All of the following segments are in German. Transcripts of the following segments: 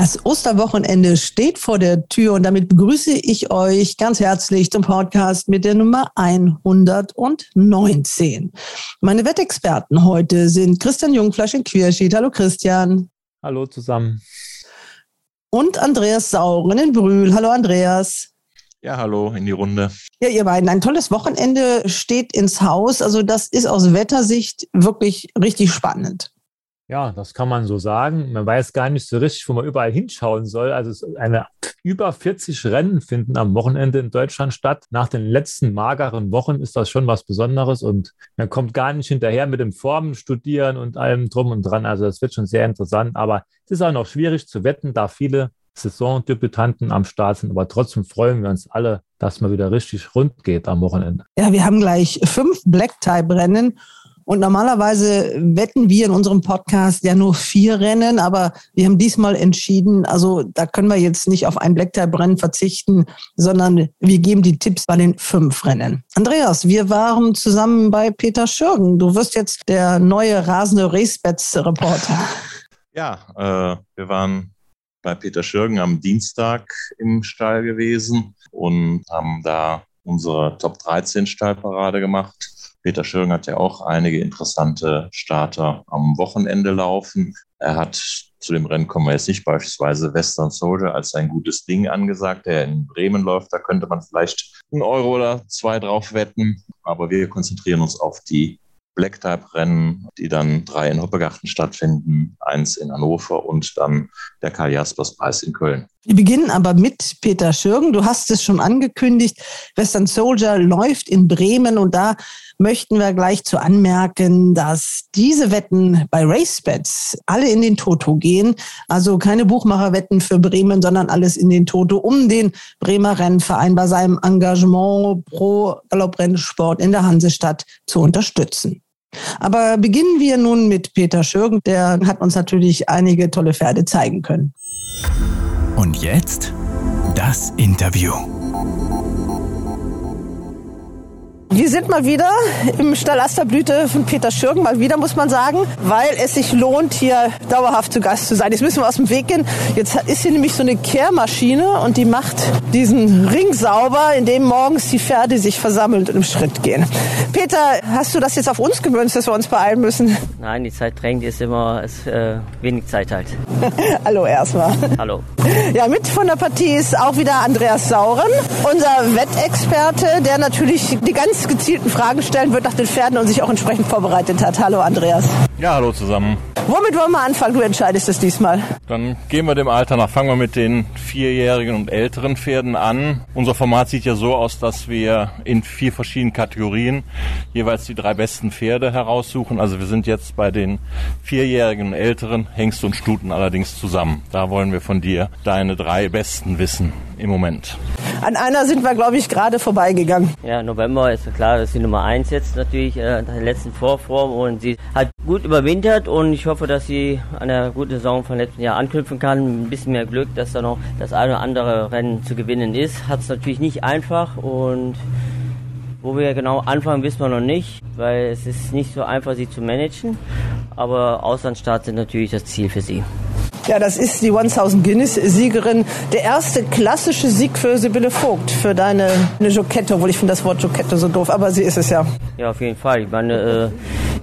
Das Osterwochenende steht vor der Tür und damit begrüße ich euch ganz herzlich zum Podcast mit der Nummer 119. Meine Wettexperten heute sind Christian Jungfleisch in Querschied. Hallo Christian. Hallo zusammen. Und Andreas Sauren in Brühl. Hallo Andreas. Ja, hallo in die Runde. Ja, ihr beiden, ein tolles Wochenende steht ins Haus. Also das ist aus Wettersicht wirklich richtig spannend. Ja, das kann man so sagen. Man weiß gar nicht so richtig, wo man überall hinschauen soll. Also eine über 40 Rennen finden am Wochenende in Deutschland statt. Nach den letzten mageren Wochen ist das schon was Besonderes und man kommt gar nicht hinterher mit dem Formen studieren und allem drum und dran. Also das wird schon sehr interessant. Aber es ist auch noch schwierig zu wetten, da viele Saisondebütanten am Start sind. Aber trotzdem freuen wir uns alle, dass man wieder richtig rund geht am Wochenende. Ja, wir haben gleich fünf Black-Type-Rennen und normalerweise wetten wir in unserem Podcast ja nur vier Rennen, aber wir haben diesmal entschieden, also da können wir jetzt nicht auf ein Blacktype-Rennen verzichten, sondern wir geben die Tipps bei den fünf Rennen. Andreas, wir waren zusammen bei Peter Schürgen. Du wirst jetzt der neue rasende Racebets-Reporter. Ja, äh, wir waren bei Peter Schürgen am Dienstag im Stall gewesen und haben da unsere Top 13 Stallparade gemacht Peter Schirring hat ja auch einige interessante Starter am Wochenende laufen. Er hat zu dem Rennen kommen wir jetzt nicht beispielsweise Western Soldier als ein gutes Ding angesagt, der in Bremen läuft. Da könnte man vielleicht einen Euro oder zwei drauf wetten. Aber wir konzentrieren uns auf die Black-Type-Rennen, die dann drei in Hoppegarten stattfinden, eins in Hannover und dann der Karl Jaspers Preis in Köln. Wir beginnen aber mit Peter Schürgen. Du hast es schon angekündigt. Western Soldier läuft in Bremen und da möchten wir gleich zu anmerken, dass diese Wetten bei RaceBets alle in den Toto gehen. Also keine Buchmacherwetten für Bremen, sondern alles in den Toto, um den Bremer Rennverein bei seinem Engagement pro Galopprennsport in der Hansestadt zu unterstützen. Aber beginnen wir nun mit Peter Schürgen. Der hat uns natürlich einige tolle Pferde zeigen können. Und jetzt das Interview. Wir sind mal wieder im Stall Asterblüte von Peter Schürgen, mal wieder muss man sagen, weil es sich lohnt, hier dauerhaft zu Gast zu sein. Jetzt müssen wir aus dem Weg gehen. Jetzt ist hier nämlich so eine Kehrmaschine und die macht diesen Ring sauber, in dem morgens die Pferde sich versammeln und im Schritt gehen. Peter, hast du das jetzt auf uns gewünscht, dass wir uns beeilen müssen? Nein, die Zeit drängt, ist immer ist, äh, wenig Zeit halt. Hallo erstmal. Hallo. Ja, mit von der Partie ist auch wieder Andreas Sauren, unser Wettexperte, der natürlich die ganz gezielten Fragen stellen wird nach den Pferden und sich auch entsprechend vorbereitet hat. Hallo Andreas. Ja, hallo zusammen. Womit wollen wir anfangen? Du entscheidest es diesmal. Dann gehen wir dem Alter nach. Fangen wir mit den vierjährigen und älteren Pferden an. Unser Format sieht ja so aus, dass wir in vier verschiedenen Kategorien jeweils die drei besten Pferde heraussuchen. Also wir sind jetzt bei den vierjährigen und älteren Hengst und Stuten allerdings zusammen. Da wollen wir von dir deine drei besten wissen im Moment. An einer sind wir, glaube ich, gerade vorbeigegangen. Ja, November ist klar, das ist die Nummer eins jetzt natürlich äh, der letzten Vorform und sie hat gut überwintert und ich hoffe, dass sie an der guten Saison von letzten Jahr anknüpfen kann. Ein bisschen mehr Glück, dass da noch das eine oder andere Rennen zu gewinnen ist. Hat es natürlich nicht einfach und wo wir genau anfangen, wissen wir noch nicht, weil es ist nicht so einfach, sie zu managen. Aber Auslandsstarts sind natürlich das Ziel für sie. Ja, das ist die 1000 Guinness-Siegerin. Der erste klassische Sieg für Sibylle Vogt, für deine eine Jokette, obwohl ich finde das Wort Jokette so doof, aber sie ist es ja. Ja, auf jeden Fall. Ich meine, äh,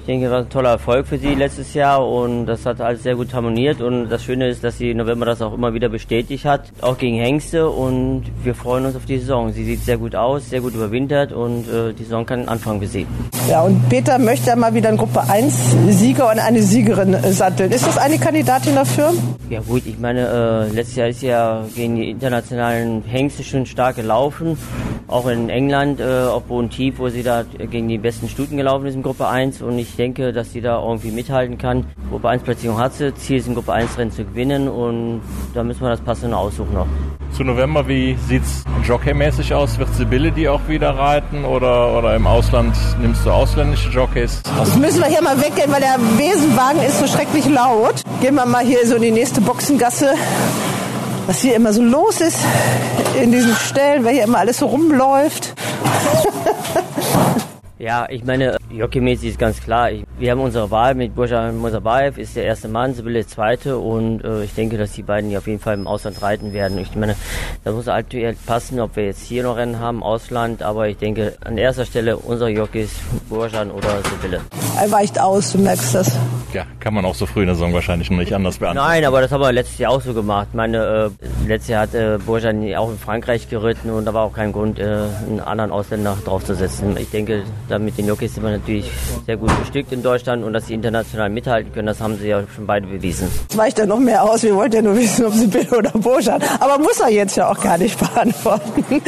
ich denke, das war ein toller Erfolg für sie letztes Jahr und das hat alles sehr gut harmoniert und das Schöne ist, dass sie im November das auch immer wieder bestätigt hat, auch gegen Hengste und wir freuen uns auf die Saison. Sie sieht sehr gut aus, sehr gut überwintert und äh, die Saison kann anfangen für sie. Ja, und Peter möchte ja mal wieder in Gruppe 1 Sieger und eine Siegerin satteln. Ist das eine Kandidatin dafür? Ja gut, ich meine, äh, letztes Jahr ist ja gegen die internationalen Hengste schon stark gelaufen. Auch in England, äh, auf Boden tief, wo sie da gegen die besten Stuten gelaufen ist in Gruppe 1. Und ich denke, dass sie da irgendwie mithalten kann. Gruppe 1 Platzierung hat sie. Ziel ist in Gruppe 1 Rennen zu gewinnen und da müssen wir das passende aussuchen noch. zu November, wie sieht's jockeymäßig aus? Wird Sibylle die auch wieder reiten oder, oder im Ausland nimmst du ausländische Jockeys? Jetzt müssen wir hier mal weggehen, weil der Besenwagen ist so schrecklich laut. Gehen wir mal hier so in die nächste Boxengasse. Was hier immer so los ist in diesen Stellen, weil hier immer alles so rumläuft. Ja, ich meine, jockeymäßig ist ganz klar. Ich, wir haben unsere Wahl mit Burjan Mosabayev, ist der erste Mann, Sibylle der zweite und äh, ich denke, dass die beiden ja auf jeden Fall im Ausland reiten werden. Ich meine, da muss aktuell passen, ob wir jetzt hier noch Rennen haben, Ausland, aber ich denke, an erster Stelle unsere Jockeys, Burjan oder Sibylle. Er weicht aus, du merkst das. Ja, kann man auch so früh in der Saison wahrscheinlich noch nicht anders beantworten. Nein, aber das haben wir letztes Jahr auch so gemacht. Ich meine, äh, letztes Jahr hat äh, Burjan auch in Frankreich geritten und da war auch kein Grund, äh, einen anderen Ausländer draufzusetzen. Ich denke, da mit den Jockeys sind wir natürlich sehr gut bestückt in Deutschland und dass sie international mithalten können, das haben sie ja schon beide bewiesen. Jetzt weicht er noch mehr aus. Wir wollten ja nur wissen, ob sie Bill oder Burjan. Aber muss er jetzt ja auch gar nicht beantworten.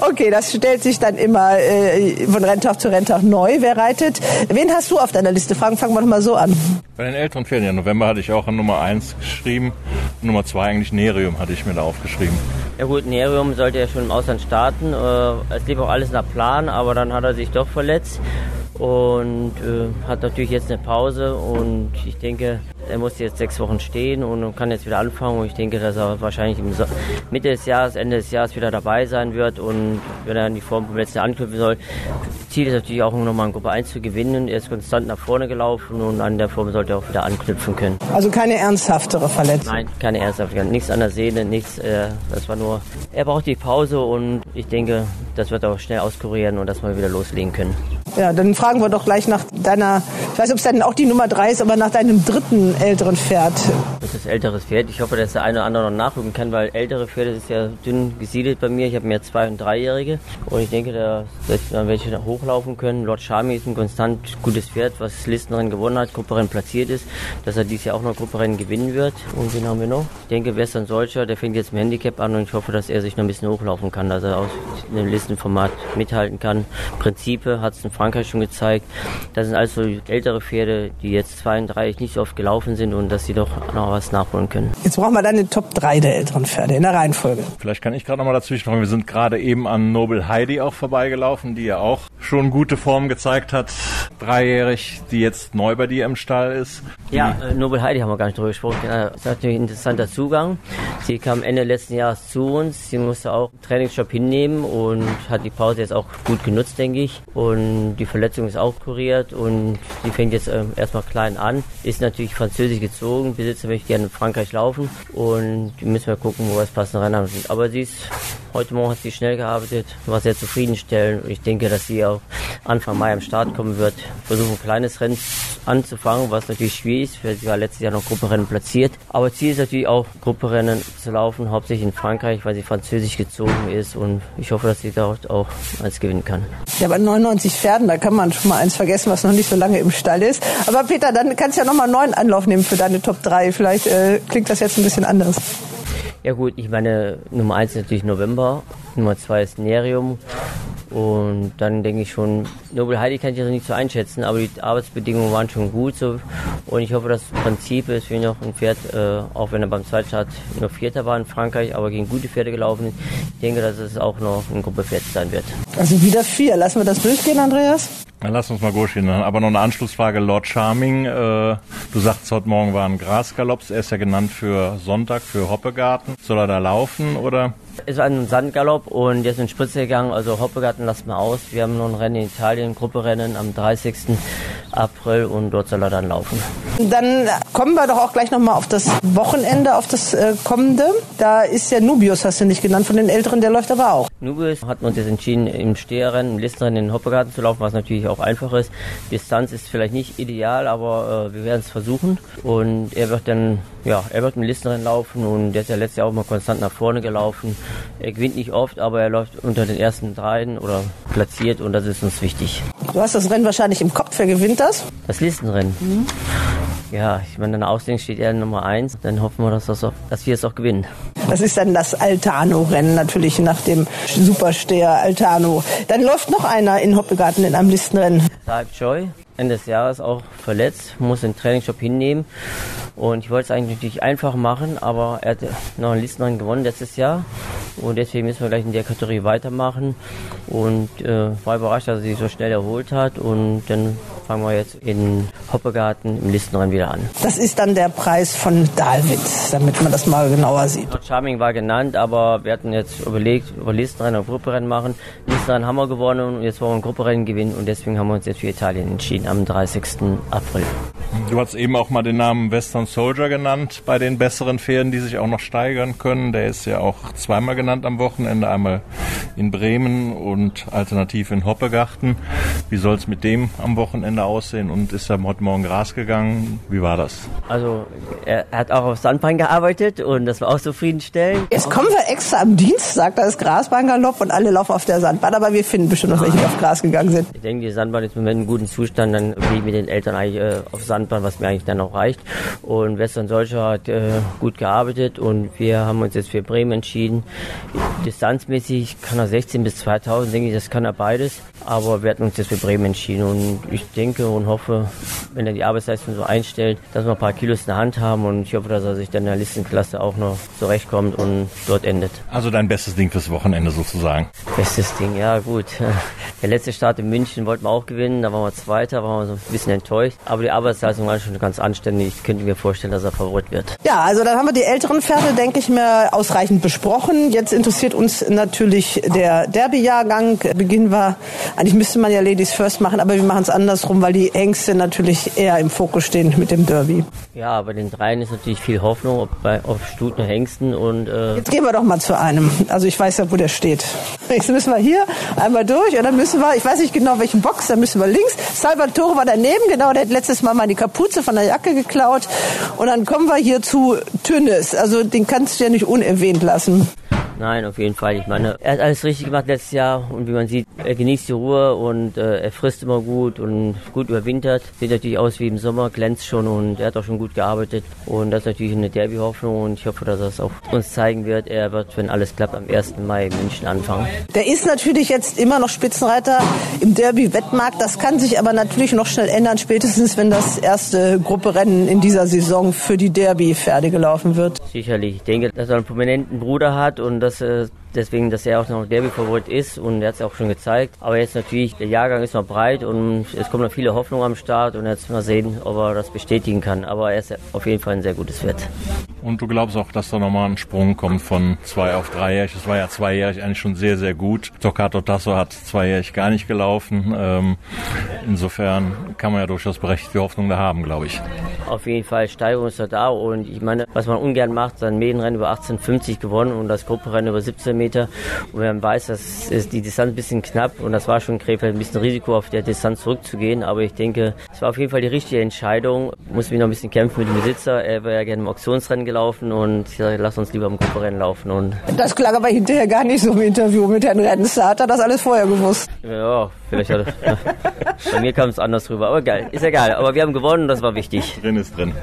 Okay, das stellt sich dann immer äh, von Renntag zu Renntag neu. Wer reitet? Wen hast du auf deiner Liste? Fragen, fangen wir doch mal so an. Bei den älteren Pferden, ja, November hatte ich auch an Nummer 1 geschrieben. Nummer 2 eigentlich Nerium hatte ich mir da aufgeschrieben. Ja gut, Nerium sollte ja schon im Ausland starten. Äh, es lief auch alles nach Plan, aber dann hat er sich doch verletzt und äh, hat natürlich jetzt eine Pause und ich denke, er muss jetzt sechs Wochen stehen und kann jetzt wieder anfangen und ich denke, dass er wahrscheinlich Mitte des Jahres, Ende des Jahres wieder dabei sein wird und wenn er in die Form vom letzten Jahr anknüpfen soll. Ziel ist natürlich auch nochmal in Gruppe 1 zu gewinnen. Er ist konstant nach vorne gelaufen und an der Form sollte er auch wieder anknüpfen können. Also keine ernsthaftere Verletzung? Nein, keine ernsthafte. Nichts an der Sehne, nichts. Äh, das war nur, er braucht die Pause und ich denke, das wird auch schnell auskurieren und dass wir wieder loslegen können. Ja, dann fragen wir doch gleich nach deiner, ich weiß nicht, ob es dann auch die Nummer drei ist, aber nach deinem dritten älteren Pferd. Das ist älteres Pferd. Ich hoffe, dass der eine oder andere noch nachrücken kann, weil ältere Pferde ist ja dünn gesiedelt bei mir. Ich habe mehr zwei- und dreijährige und ich denke, da werden welche hochlaufen können. Lord Charmy ist ein konstant gutes Pferd, was Listenrennen gewonnen hat, Grupperennen platziert ist, dass er dieses Jahr auch noch Grupperennen gewinnen wird. Und wen haben wir noch? Ich denke, Western Solcher, der fängt jetzt im Handicap an und ich hoffe, dass er sich noch ein bisschen hochlaufen kann, dass er aus dem Listenformat mithalten kann. Prinzipe hat es in Frankreich schon gezeigt. Das sind also ältere Pferde, die jetzt 32 nicht so oft gelaufen sind und dass sie doch noch was nachholen können. Jetzt brauchen wir dann den Top 3 der älteren Pferde in der Reihenfolge. Vielleicht kann ich gerade noch mal dazwischen fragen. Wir sind gerade eben an Noble Heidi auch vorbeigelaufen, die ja auch schon gute Form gezeigt hat. Dreijährig, die jetzt neu bei dir im Stall ist. Ja, äh, Noble Heidi haben wir gar nicht drüber gesprochen. Ja, Das ist natürlich ein interessanter Zugang. Sie kam Ende letzten Jahres zu uns. Sie musste auch einen Trainingsjob hinnehmen und hat die Pause jetzt auch gut genutzt, denke ich. Und die Verletzung ist auch kuriert und sie fängt jetzt ähm, erstmal klein an. Ist natürlich französisch gezogen. Besitzer möchte gerne in Frankreich laufen und müssen wir gucken, wo wir das passende Rennen haben. Aber sie ist, heute Morgen hat sie schnell gearbeitet, war sehr zufriedenstellend und ich denke, dass sie auch Anfang Mai am Start kommen wird. Versuchen ein kleines Rennen anzufangen, was natürlich schwierig ist, weil sie war letztes Jahr noch Grupperennen platziert. Aber Ziel ist natürlich auch, Grupperennen zu laufen, hauptsächlich in Frankreich, weil sie französisch gezogen ist und ich hoffe, dass sie dort auch eins gewinnen kann. Ja, bei 99 Pferden, da kann man schon mal eins vergessen, was noch nicht so lange im Stall ist. Aber Peter, dann kannst du ja nochmal einen neuen Anlauf nehmen für deine Top 3. Vielleicht äh, klingt das jetzt ein bisschen anders. Ja gut, ich meine, Nummer eins ist natürlich November, Nummer zwei ist Nerium und dann denke ich schon, Noble Heidi kann ich also nicht so einschätzen, aber die Arbeitsbedingungen waren schon gut so und ich hoffe, das Prinzip ist ihn noch ein Pferd, äh, auch wenn er beim Zweitstart nur Vierter war in Frankreich, aber gegen gute Pferde gelaufen ist. Ich denke, dass es auch noch ein Gruppepferd sein wird. Also wieder vier. Lassen wir das durchgehen, Andreas? Dann lass uns mal durchgehen. Dann Aber noch eine Anschlussfrage. Lord Charming, äh, du sagst, heute Morgen waren Grasgalopps. Er ist ja genannt für Sonntag, für Hoppegarten. Soll er da laufen oder? Es war ein Sandgalopp und jetzt in Spritze gegangen, also Hoppegarten lassen wir aus. Wir haben noch ein Rennen in Italien, Grupperennen am 30. April und dort soll er dann laufen. Dann kommen wir doch auch gleich nochmal auf das Wochenende, auf das äh, kommende. Da ist ja Nubius, hast du nicht genannt, von den Älteren, der läuft aber auch. Nubius hat uns jetzt entschieden, im Steherrennen, im Listenrennen in den Hoppegarten zu laufen, was natürlich auch einfach ist. Distanz ist vielleicht nicht ideal, aber äh, wir werden es versuchen. Und er wird dann, ja, er wird im Listenrennen laufen und der ist ja letztes Jahr auch mal konstant nach vorne gelaufen. Er gewinnt nicht oft, aber er läuft unter den ersten dreien oder platziert und das ist uns wichtig. Du hast das Rennen wahrscheinlich im Kopf, wer gewinnt das? Das Listenrennen. Ja, ich meine, in der Ausdehnung steht er Nummer eins. Dann hoffen wir, dass, das auch, dass wir es auch gewinnen. Das ist dann das Altano-Rennen, natürlich nach dem Supersteher Altano. Dann läuft noch einer in Hoppegarten in einem Listenrennen. Saib Joy, Ende des Jahres auch verletzt, muss den Trainingsjob hinnehmen. Und ich wollte es eigentlich natürlich einfach machen, aber er hat noch einen Listenrennen gewonnen letztes Jahr. Und deswegen müssen wir gleich in der Kategorie weitermachen. Und äh, war überrascht, dass er sich so schnell erholt hat. Und dann fangen wir jetzt in Hoppegarten im Listenrennen wieder an. Das ist dann der Preis von David, damit man das mal genauer sieht. Charming war genannt, aber wir hatten jetzt überlegt, über Listenrennen und Grupperennen machen. Listenrennen haben wir gewonnen und jetzt wollen wir ein Grupperennen gewinnen und deswegen haben wir uns jetzt für Italien entschieden am 30. April. Du hast eben auch mal den Namen Western Soldier genannt bei den besseren Pferden, die sich auch noch steigern können. Der ist ja auch zweimal genannt am Wochenende, einmal in Bremen und alternativ in Hoppegarten. Wie soll es mit dem am Wochenende aussehen und ist er heute Morgen Gras gegangen? Wie war das? Also er hat auch auf Sandbein gearbeitet und das war auch zufriedenstellend. Jetzt kommen wir extra am Dienstag, da ist Grasbahngalopp und alle laufen auf der Sandbahn, aber wir finden bestimmt noch welche, die auf Gras gegangen sind. Ich denke, die Sandbahn ist im Moment in gutem Zustand, dann gehe ich mit den Eltern eigentlich äh, auf Sandbahn, was mir eigentlich dann auch reicht. Und Western Solcher hat äh, gut gearbeitet und wir haben uns jetzt für Bremen entschieden. Distanzmäßig kann er 16 bis 2000, denke ich, das kann er beides. Aber wir hatten uns jetzt für Bremen entschieden und ich denke und hoffe, wenn er die Arbeitsleistung so einstellt, dass wir ein paar Kilos in der Hand haben und ich hoffe, dass er sich dann in der Listenklasse auch noch zurechtkommt und dort endet. Also dein bestes Ding fürs Wochenende sozusagen. Bestes Ding, ja gut. Der letzte Start in München wollten wir auch gewinnen, da waren wir Zweiter, waren wir so ein bisschen enttäuscht. Aber die Arbeitsleistung war schon ganz anständig. Ich könnte mir vorstellen, dass er Favorit wird. Ja, also dann haben wir die älteren Pferde, denke ich mir, ausreichend besprochen. Jetzt interessiert uns natürlich der Derby-Jahrgang. Beginnen wir, eigentlich müsste man ja Ladies First machen, aber wir machen es andersrum, weil die Hengste natürlich eher im Fokus stehen mit dem Derby. Ja, bei den dreien ist natürlich viel Hoffnung, ob bei auf Stuten Hengsten und äh Jetzt gehen wir doch mal zu einem. Also ich weiß ja, wo der steht. Jetzt müssen wir hier einmal durch und dann müssen wir, ich weiß nicht genau welchen Box, dann müssen wir links. Salvatore war daneben, genau, der hat letztes Mal mal die Kapuze von der Jacke geklaut. Und dann kommen wir hier zu Tünnes. Also den kannst du ja nicht unerwähnt lassen. Nein, auf jeden Fall. Ich meine, er hat alles richtig gemacht letztes Jahr und wie man sieht, er genießt die Ruhe und äh, er frisst immer gut und gut überwintert. Sieht natürlich aus wie im Sommer, glänzt schon und er hat auch schon gut gearbeitet. Und das ist natürlich eine Derby-Hoffnung und ich hoffe, dass er es auch uns zeigen wird. Er wird, wenn alles klappt, am 1. Mai in München anfangen. Der ist natürlich jetzt immer noch Spitzenreiter im Derby-Wettmarkt. Das kann sich aber natürlich noch schnell ändern, spätestens wenn das erste Grupperennen in dieser Saison für die Derby-Pferde gelaufen wird. Sicherlich. Ich denke, dass er einen prominenten Bruder hat und dass äh, deswegen, dass er auch noch Derby-Favorit ist und er hat es auch schon gezeigt. Aber jetzt natürlich, der Jahrgang ist noch breit und es kommen noch viele Hoffnungen am Start und jetzt mal sehen, ob er das bestätigen kann. Aber er ist auf jeden Fall ein sehr gutes Wert. Und du glaubst auch, dass da nochmal ein Sprung kommt von zwei auf dreijährig. Das war ja zweijährig eigentlich schon sehr, sehr gut. Toccato Tasso hat zweijährig gar nicht gelaufen. Ähm, insofern kann man ja durchaus berechtigte Hoffnung da haben, glaube ich. Auf jeden Fall, Steigerung ist da und ich meine, was man ungern macht, sein Medienrennen über 18,50 gewonnen und das Gruppenrennen über 17 Meter. Und wenn man weiß, dass ist die Distanz ein bisschen knapp und das war schon Krefeld ein bisschen Risiko, auf der Distanz zurückzugehen. Aber ich denke, es war auf jeden Fall die richtige Entscheidung. Muss mich noch ein bisschen kämpfen mit dem Besitzer. Er wäre ja gerne im Auktionsrennen gelaufen und ich sage, lass uns lieber im Gruppenrennen laufen. Und Das klang aber hinterher gar nicht so im Interview mit Herrn Rennster. Hat er das alles vorher gewusst? ja, vielleicht hat er, bei mir kam es anders rüber. Aber geil, ist egal. Aber wir haben gewonnen und das war wichtig. Drin ist drin.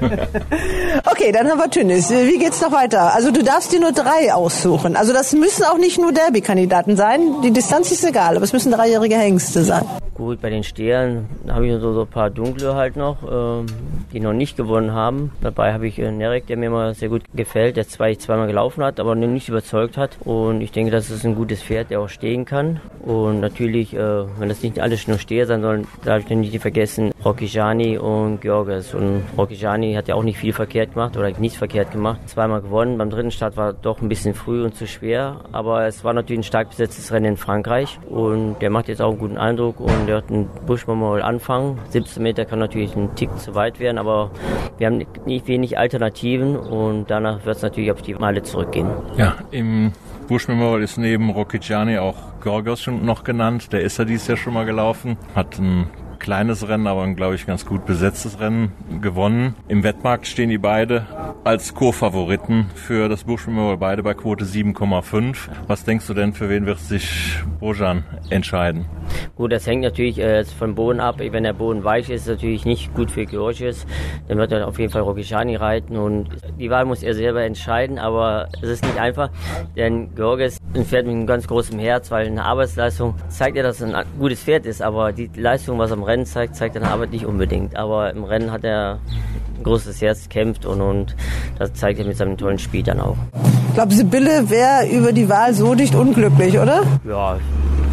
Okay, dann haben wir Tünnis. Wie geht's noch weiter? Also du darfst dir nur drei aussuchen. Also das müssen auch nicht nur Derby-Kandidaten sein. Die Distanz ist egal, aber es müssen dreijährige Hengste sein. Gut, bei den Stehern habe ich so, so ein paar dunkle halt noch, ähm, die noch nicht gewonnen haben. Dabei habe ich äh, Nerek, der mir immer sehr gut gefällt, der zwei, zweimal gelaufen hat, aber noch nicht überzeugt hat. Und ich denke, das ist ein gutes Pferd, der auch stehen kann. Und natürlich, äh, wenn das nicht alles nur Steher sein sollen, darf ich nicht vergessen, Rocchigiani und Georges. Und Rocchigiani hat ja auch nicht viel verkehrt gemacht oder nichts verkehrt gemacht. Zweimal gewonnen. Beim dritten Start war doch ein bisschen früh und zu schwer. Aber es war natürlich ein stark besetztes Rennen in Frankreich. Und der macht jetzt auch einen guten Eindruck und der hat einen Buschmamol anfangen. 17 Meter kann natürlich ein Tick zu weit werden, aber wir haben nicht wenig Alternativen und danach wird es natürlich auf die Meile zurückgehen. Ja, im Bush Memorial ist neben Rocchigiani auch Gorgos schon noch genannt. Der ist ja dieses Jahr schon mal gelaufen. Hat ein kleines Rennen, aber ein, glaube ich, ganz gut besetztes Rennen gewonnen. Im Wettmarkt stehen die beide als Co-Favoriten für das Bush beide bei Quote 7,5. Was denkst du denn, für wen wird sich Bojan entscheiden? Gut, das hängt natürlich äh, vom Boden ab. Wenn der Boden weich ist, ist es natürlich nicht gut für Georgios. Dann wird er auf jeden Fall Rokishani reiten und die Wahl muss er selber entscheiden, aber es ist nicht einfach, denn Georgios ein Pferd mit einem ganz großen Herz, weil eine Arbeitsleistung zeigt ja, dass er ein gutes Pferd ist, aber die Leistung, was er im Rennen zeigt, zeigt in der Arbeit nicht unbedingt. Aber im Rennen hat er ein großes Herz, kämpft und, und das zeigt er mit seinem tollen Spiel dann auch. Ich glaube, Sibylle wäre über die Wahl so nicht unglücklich, oder? Ja,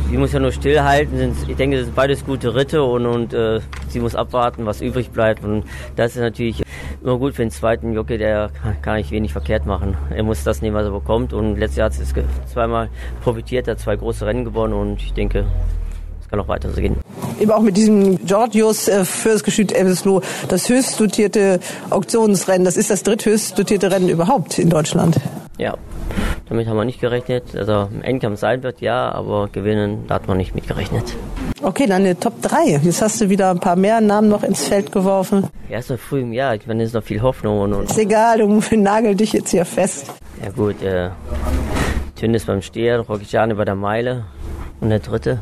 sie muss ja nur stillhalten. Ich denke, das sind beides gute Ritte und, und äh, sie muss abwarten, was übrig bleibt. Und das ist natürlich immer gut für den zweiten Jockey, der kann, ich wenig verkehrt machen. Er muss das nehmen, was er bekommt. Und letztes Jahr hat es zweimal profitiert, hat zwei große Rennen gewonnen und ich denke, es kann auch weiter so gehen. Eben auch mit diesem Georgios äh, fürs Geschüt Elvesloh, das höchst dotierte Auktionsrennen, das ist das dritthöchst dotierte Rennen überhaupt in Deutschland. Ja, damit haben wir nicht gerechnet. Also im Endkampf sein wird ja, aber gewinnen, da hat man nicht mit gerechnet. Okay, dann eine Top 3. Jetzt hast du wieder ein paar mehr Namen noch ins Feld geworfen. Ja, ist noch früh im Jahr. Ich meine, es ist noch viel Hoffnung. Und, und ist egal, du nagel dich jetzt hier fest. Ja gut, äh, Tünnes beim Steher, Rockigiani bei der Meile und der dritte.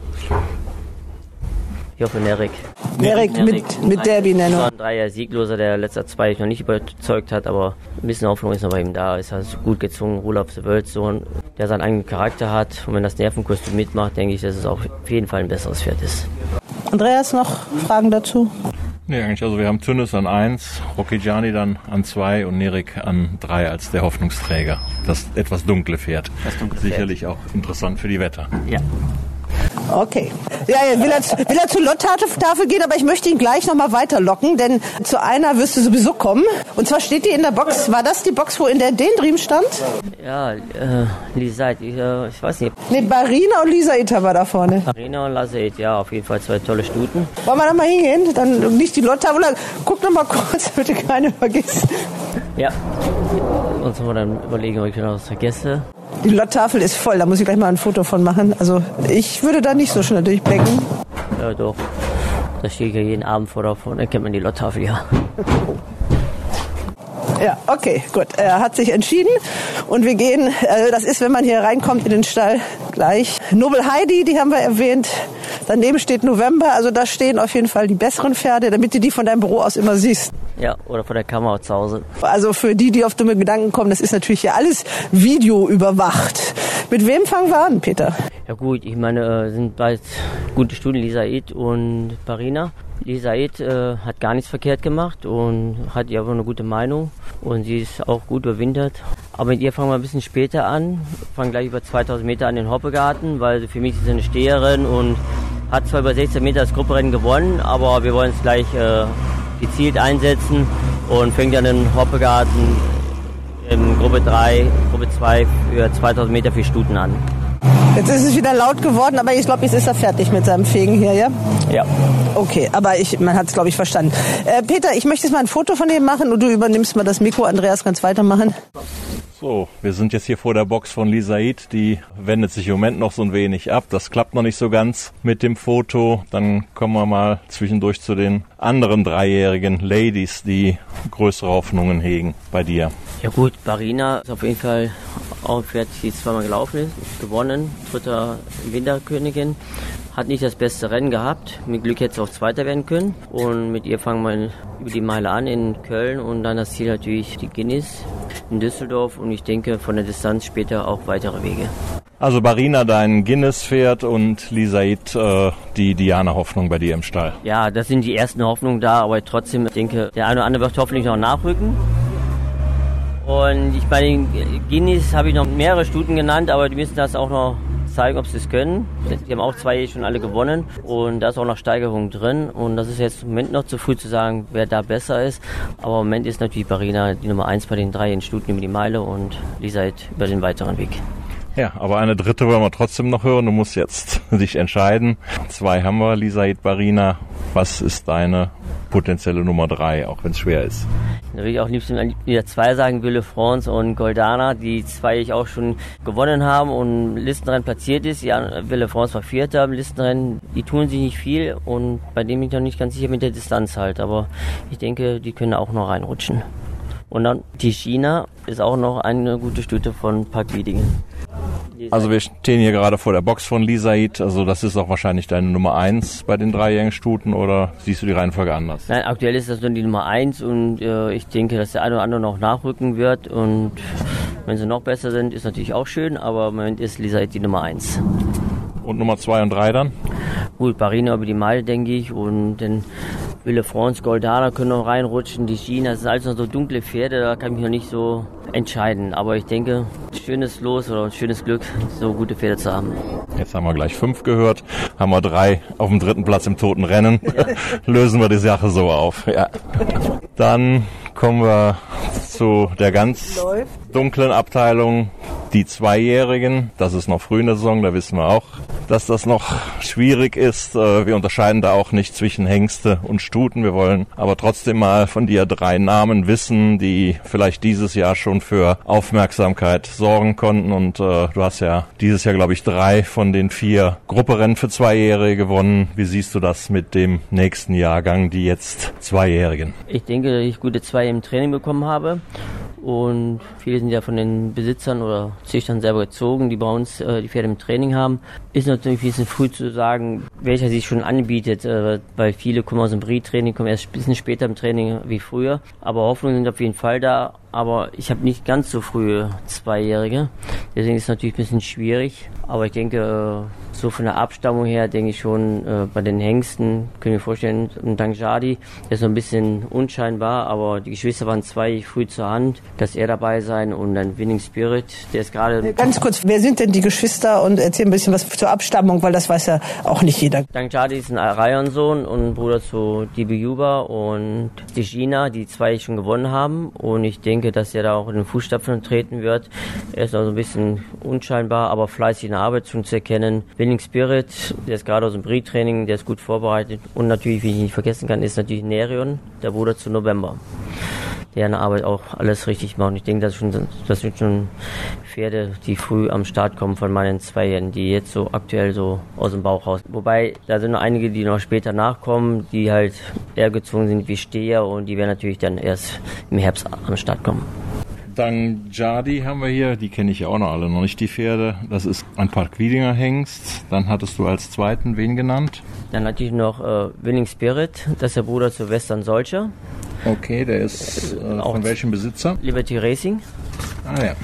Ich hoffe, Nerik. Nerik, mit, mit Derby-Nennung. Ein Dreier Siegloser, der letzter zwei noch nicht überzeugt hat, aber ein bisschen Hoffnung ist noch bei ihm da. Ist halt gut gezwungen, Ruhl auf the World Sohn, der seinen eigenen Charakter hat. Und wenn das Nervenkostüm mitmacht, denke ich, dass es auch auf jeden Fall ein besseres Pferd ist. Andreas, noch Fragen dazu? Nee, eigentlich, also wir haben Tünnes an 1, Rocchigiani dann an 2 und Nerik an 3 als der Hoffnungsträger. Das etwas dunkle Pferd. Das dunkle Sicherlich auch interessant für die Wetter. Ja. Okay. Ja, ja will, er, will er zur Lotttafel gehen, aber ich möchte ihn gleich nochmal weiterlocken, denn zu einer wirst du sowieso kommen. Und zwar steht die in der Box. War das die Box, wo in der Dendrim stand? Ja, äh, Lisait, ich, äh, ich weiß nicht. Nee, Barina und Lisa Ita war da vorne. Barina und Lasait, ja, auf jeden Fall zwei tolle Stuten. Wollen wir da mal hingehen? Dann nicht die Lotttafel. Guck noch mal kurz, bitte keine vergisst. Ja. Sonst wollen wir dann überlegen, ob ich noch was vergesse. Die Lotttafel ist voll, da muss ich gleich mal ein Foto von machen. Also ich würde da nicht so schnell durchblicken. Ja, doch. Da stehe ich ja jeden Abend vor davon, dann kennt man die Lotttafel, ja. Ja, okay, gut. Er hat sich entschieden und wir gehen, äh, das ist, wenn man hier reinkommt in den Stall, gleich. Nobel Heidi, die haben wir erwähnt. Daneben steht November, also da stehen auf jeden Fall die besseren Pferde, damit du die von deinem Büro aus immer siehst. Ja, oder von der Kamera zu Hause. Also für die, die auf dumme Gedanken kommen, das ist natürlich hier alles Video überwacht. Mit wem fangen wir an, Peter? Ja gut, ich meine, sind bald gute Studien, Lisa Ed und Parina. Lisa Ed äh, hat gar nichts verkehrt gemacht und hat ja auch eine gute Meinung und sie ist auch gut überwintert. Aber mit ihr fangen wir ein bisschen später an, fangen gleich über 2000 Meter an den Hoppegarten, weil für mich ist sie eine Steherin und hat zwar über 16 Meter das Grupperennen gewonnen, aber wir wollen es gleich äh, gezielt einsetzen und fängt an den Hoppegarten in Gruppe 3, Gruppe 2 für 2000 Meter für Stuten an. Jetzt ist es wieder laut geworden, aber ich glaube, jetzt ist er fertig mit seinem Fegen hier, ja? Ja. Okay, aber ich, man hat es, glaube ich, verstanden. Äh, Peter, ich möchte jetzt mal ein Foto von dem machen und du übernimmst mal das Mikro. Andreas, kannst weitermachen. So, wir sind jetzt hier vor der Box von Lisaid. Die wendet sich im Moment noch so ein wenig ab. Das klappt noch nicht so ganz mit dem Foto. Dann kommen wir mal zwischendurch zu den anderen dreijährigen Ladies, die größere Hoffnungen hegen bei dir. Ja gut, Barina ist auf jeden Fall auch ein Pferd, die zweimal gelaufen ist, gewonnen, dritter Winterkönigin. Hat nicht das beste Rennen gehabt. Mit Glück hätte es auch Zweiter werden können. Und mit ihr fangen wir über die Meile an in Köln und dann das Ziel natürlich die Guinness in Düsseldorf und ich denke von der Distanz später auch weitere Wege. Also Barina dein Guinness-Pferd und Lisaid äh, die Diana-Hoffnung bei dir im Stall. Ja, das sind die ersten Hoffnungen da, aber trotzdem ich denke, der eine oder andere wird hoffentlich noch nachrücken. Und ich bei den Guinness habe ich noch mehrere Stuten genannt, aber die müssen das auch noch zeigen, ob sie es können. Die haben auch zwei schon alle gewonnen und da ist auch noch Steigerung drin. Und das ist jetzt im Moment noch zu früh zu sagen, wer da besser ist. Aber im Moment ist natürlich Barina die Nummer eins bei den drei in Stuten über die Meile und Lisa über den weiteren Weg. Ja, aber eine dritte wollen wir trotzdem noch hören. Du musst jetzt dich entscheiden. Zwei haben wir, Lisaid Barina. Was ist deine potenzielle Nummer drei, auch wenn es schwer ist? Da würde ich auch liebsten wieder zwei sagen, Wille France und Goldana, die zwei ich auch schon gewonnen haben und Listenrennen platziert ist. Ja, Wille France war Vierter im Listenrennen. Die tun sich nicht viel und bei dem bin ich noch nicht ganz sicher mit der Distanz halt. Aber ich denke, die können auch noch reinrutschen. Und dann die China ist auch noch eine gute Stütte von Park Wiedingen. Also wir stehen hier gerade vor der Box von Lisaid. Also das ist auch wahrscheinlich deine Nummer eins bei den dreijährigen Stuten oder siehst du die Reihenfolge anders? Nein, aktuell ist das nur die Nummer eins und äh, ich denke, dass der eine oder andere noch nachrücken wird und wenn sie noch besser sind, ist natürlich auch schön, aber im Moment ist Lisaid die Nummer eins. Und Nummer zwei und drei dann? Gut, Barina über die Meile, denke ich, und dann Wille France, Goldana können noch reinrutschen, die China, das sind alles noch so dunkle Pferde, da kann ich mich noch nicht so entscheiden. Aber ich denke, schönes Los oder ein schönes Glück, so gute Pferde zu haben. Jetzt haben wir gleich fünf gehört, haben wir drei auf dem dritten Platz im toten Rennen. Ja. Lösen wir die Sache so auf. Ja. Dann kommen wir zu der ganz dunklen Abteilung, die Zweijährigen. Das ist noch früh in der Saison, da wissen wir auch, dass das noch schwierig ist. Äh, wir unterscheiden da auch nicht zwischen Hengste und Stuten. Wir wollen aber trotzdem mal von dir drei Namen wissen, die vielleicht dieses Jahr schon für Aufmerksamkeit sorgen konnten. Und äh, du hast ja dieses Jahr, glaube ich, drei von den vier Grupperennen für Zweijährige gewonnen. Wie siehst du das mit dem nächsten Jahrgang, die jetzt Zweijährigen? Ich denke, dass ich gute zwei im Training bekommen habe. Und viele sind ja von den Besitzern oder Züchtern selber gezogen, die bei uns äh, die Pferde im Training haben. Ist natürlich ein bisschen früh zu sagen, welcher sich schon anbietet, äh, weil viele kommen aus dem Brie-Training, kommen erst ein bisschen später im Training wie früher. Aber Hoffnungen sind auf jeden Fall da. Aber ich habe nicht ganz so frühe Zweijährige. Deswegen ist es natürlich ein bisschen schwierig. Aber ich denke, so von der Abstammung her, denke ich schon, äh, bei den Hengsten, können wir vorstellen, und Dangjadi, der ist so ein bisschen unscheinbar, aber die Geschwister waren zwei früh zur Hand, dass er dabei sein und dann Winning Spirit, der ist gerade... Ganz kurz, wer sind denn die Geschwister und erzähl ein bisschen was zur Abstammung, weil das weiß ja auch nicht jeder. Dangjadi ist ein Arayon-Sohn und Bruder zu Dibi Yuba und die Gina, die zwei schon gewonnen haben und ich denke, dass er da auch in den Fußstapfen treten wird. Er ist noch so ein bisschen unscheinbar, aber fleißig in der Arbeit schon zu erkennen. Winning Spirit, der ist gerade aus dem Brie-Training, der ist gut vorbereitet. Und natürlich, wie ich nicht vergessen kann, ist natürlich Nerion, der Bruder zu November. Der in der Arbeit auch alles richtig macht. Und ich denke, das, schon, das sind schon Pferde, die früh am Start kommen von meinen Zweijährigen, die jetzt so aktuell so aus dem Bauch raus. Wobei, da sind noch einige, die noch später nachkommen, die halt eher gezwungen sind wie Steher und die werden natürlich dann erst im Herbst am Start kommen. Dann Jadi haben wir hier, die kenne ich ja auch noch alle, noch nicht die Pferde. Das ist ein Park Wiedinger Hengst. Dann hattest du als zweiten wen genannt? Dann natürlich noch äh, Winning Spirit, das ist der Bruder zu Western Solcher. Okay, der ist äh, von welchem Besitzer? Liberty Racing. Ah ja.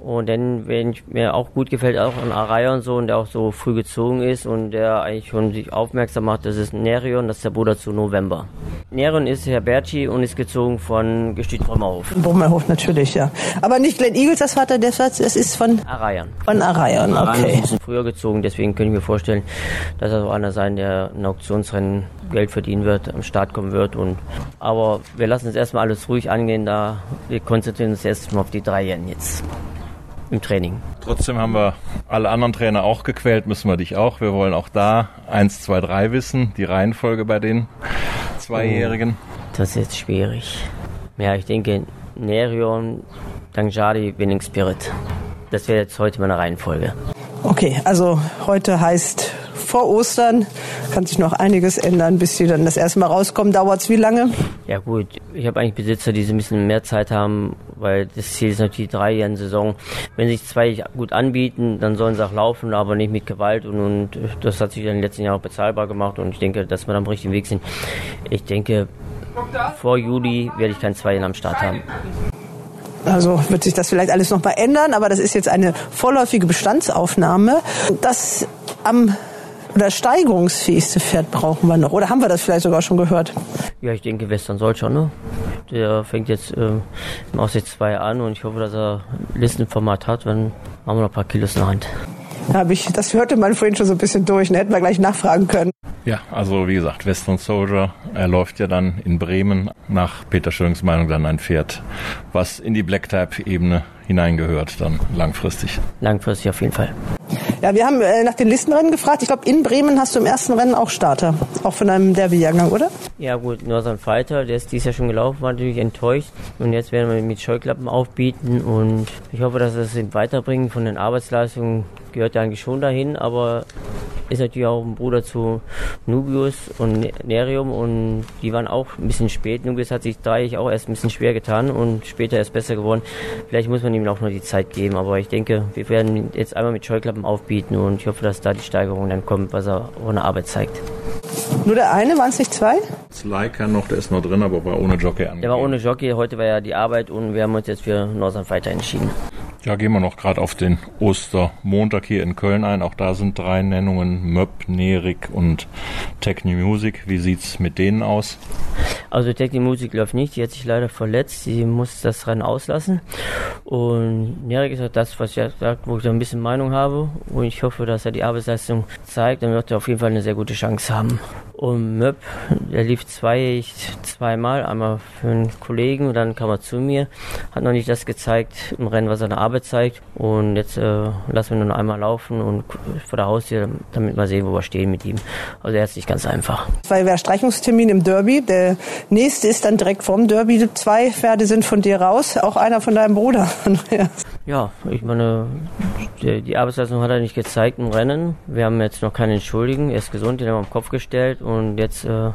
Und dann, wenn mir auch gut gefällt, auch ein Arayon so, und der auch so früh gezogen ist und der eigentlich schon sich aufmerksam macht, das ist Nerion, das ist der Bruder zu November. Nerion ist Herr Berci und ist gezogen von Gestüt Brummerhof. Brummerhof natürlich, ja. Aber nicht Glenn Eagles, das Vater der Satz, es ist von Arayan. Von Arayan, okay. ist früher gezogen, deswegen könnte ich mir vorstellen, dass er so einer sein, der in Auktionsrennen Geld verdienen wird, am Start kommen wird. Und, aber wir lassen uns erstmal alles ruhig angehen, da wir konzentrieren uns erstmal auf die drei Jahren jetzt im Training. Trotzdem haben wir alle anderen Trainer auch gequält, müssen wir dich auch. Wir wollen auch da 1, 2, 3 wissen, die Reihenfolge bei den Zweijährigen. Das ist jetzt schwierig. Ja, ich denke Nerion, Dangjadi, Winning Spirit. Das wäre jetzt heute meine Reihenfolge. Okay, also heute heißt vor Ostern. Kann sich noch einiges ändern, bis sie dann das erste Mal rauskommen. Dauert es wie lange? Ja gut, ich habe eigentlich Besitzer, die so ein bisschen mehr Zeit haben, weil das Ziel ist natürlich die drei Jahre Saison. Wenn sich zwei gut anbieten, dann sollen sie auch laufen, aber nicht mit Gewalt und, und das hat sich in den letzten Jahren auch bezahlbar gemacht und ich denke, dass wir am richtigen Weg sind. Ich denke, vor Juli werde ich kein zwei Jahre am Start haben. Also wird sich das vielleicht alles noch mal ändern, aber das ist jetzt eine vorläufige Bestandsaufnahme. Das am oder steigerungsfähigste Pferd brauchen wir noch? Oder haben wir das vielleicht sogar schon gehört? Ja, ich denke, Western soll schon, ne? Der fängt jetzt äh, im Aussicht 2 an und ich hoffe, dass er Listenformat hat. Dann haben wir noch ein paar Kilos in der Hand. Hab ich, das hörte man vorhin schon so ein bisschen durch. Dann hätten wir gleich nachfragen können. Ja, also wie gesagt, Western Soldier, er läuft ja dann in Bremen nach Peter Schörings Meinung dann ein Pferd, was in die Black Type-Ebene hineingehört, dann langfristig. Langfristig auf jeden Fall. Ja, wir haben äh, nach den Listenrennen gefragt. Ich glaube, in Bremen hast du im ersten Rennen auch Starter. Auch von einem Derby-Jahrgang, oder? Ja gut, Northern Fighter, der ist dieses Jahr schon gelaufen, war natürlich enttäuscht. Und jetzt werden wir mit Scheuklappen aufbieten und ich hoffe, dass wir es weiterbringen. Von den Arbeitsleistungen gehört er eigentlich schon dahin, aber ist natürlich auch ein Bruder zu Nubius und Nerium und die waren auch ein bisschen spät. Nubius hat sich dreieckig auch erst ein bisschen schwer getan und später erst besser geworden. Vielleicht muss man ihm auch nur die Zeit geben, aber ich denke, wir werden jetzt einmal mit Scheuklappen aufbieten und ich hoffe, dass da die Steigerung dann kommt, was er ohne Arbeit zeigt. Nur der eine, waren es nicht zwei? Leica noch, der ist noch drin, aber war ohne Jockey angegeben. Der war ohne Jockey, heute war ja die Arbeit und wir haben uns jetzt für Northern Fighter entschieden. Ja, gehen wir noch gerade auf den Ostermontag hier in Köln ein. Auch da sind drei Nennungen, Möb, Nerik und Techni Music. Wie sieht's mit denen aus? Also Techni Music läuft nicht, die hat sich leider verletzt, sie muss das Rennen auslassen. Und Nerik ist auch das, was ich sagt, wo ich da ein bisschen Meinung habe. Und ich hoffe, dass er die Arbeitsleistung zeigt, dann wird er auf jeden Fall eine sehr gute Chance haben. Und Möb, der lief zwei, zweimal, einmal für einen Kollegen und dann kam er zu mir, hat noch nicht das gezeigt im Rennen, was er in der Arbeit zeigt. Und jetzt äh, lassen wir nur noch einmal laufen und vor der Haustür, damit wir sehen, wo wir stehen mit ihm. Also er ist nicht ganz einfach. Zwei wäre Streichungstermin im Derby. Der nächste ist dann direkt vom Derby. Zwei Pferde sind von dir raus, auch einer von deinem Bruder. ja, ich meine, die, die Arbeitsleistung hat er nicht gezeigt im Rennen. Wir haben jetzt noch keinen Entschuldigen. Er ist gesund, den haben wir am Kopf gestellt und jetzt äh,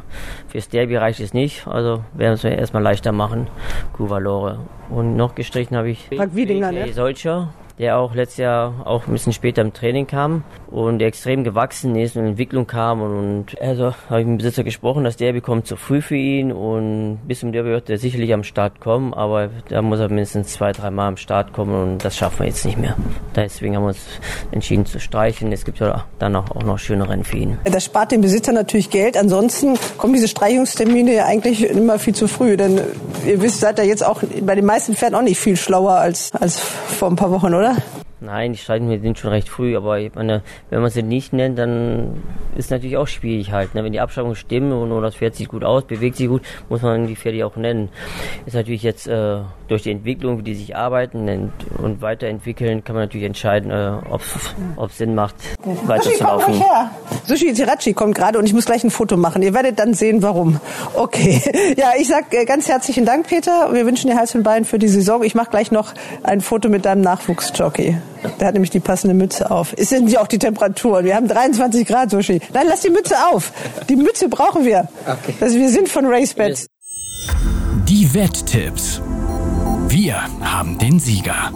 fürs Derby reicht es nicht. Also werden wir es erstmal leichter machen. Kuvalore. Und noch gestrichen habe ich Wiedinger, ne? Solcher, der auch letztes Jahr auch ein bisschen später im Training kam und extrem gewachsen ist und Entwicklung kam und, also habe ich mit dem Besitzer gesprochen, das Derby kommt zu früh für ihn und bis zum Derby wird er sicherlich am Start kommen, aber da muss er mindestens zwei, drei Mal am Start kommen und das schaffen wir jetzt nicht mehr. Deswegen haben wir uns entschieden zu streichen. Es gibt ja dann auch, noch schöne Rennen für ihn. Das spart dem Besitzer natürlich Geld. Ansonsten kommen diese Streichungstermine ja eigentlich immer viel zu früh, denn ihr wisst, seid ihr jetzt auch bei den meisten Pferden auch nicht viel schlauer als, als vor ein paar Wochen, oder? agora. Nein, die Streiten sind schon recht früh, aber ich meine, wenn man sie nicht nennt, dann ist natürlich auch schwierig halt. Ne? Wenn die Abschreibungen stimmen und oder das Pferd sieht gut aus, bewegt sich gut, muss man die Pferde auch nennen. Ist natürlich jetzt äh, durch die Entwicklung, wie die sich arbeiten und weiterentwickeln, kann man natürlich entscheiden, äh, ob es Sinn macht, weiterzulaufen. Sushi, Sushi Tirachi kommt gerade und ich muss gleich ein Foto machen. Ihr werdet dann sehen, warum. Okay. Ja, ich sag äh, ganz herzlichen Dank, Peter. Wir wünschen dir Hals und Bein für die Saison. Ich mache gleich noch ein Foto mit deinem Nachwuchsjockey. Der hat nämlich die passende Mütze auf. Ist nämlich auch die Temperatur. Wir haben 23 Grad, Sushi. Nein, lass die Mütze auf. Die Mütze brauchen wir. Okay. Also wir sind von RaceBets. Die Wetttipps. Wir haben den Sieger.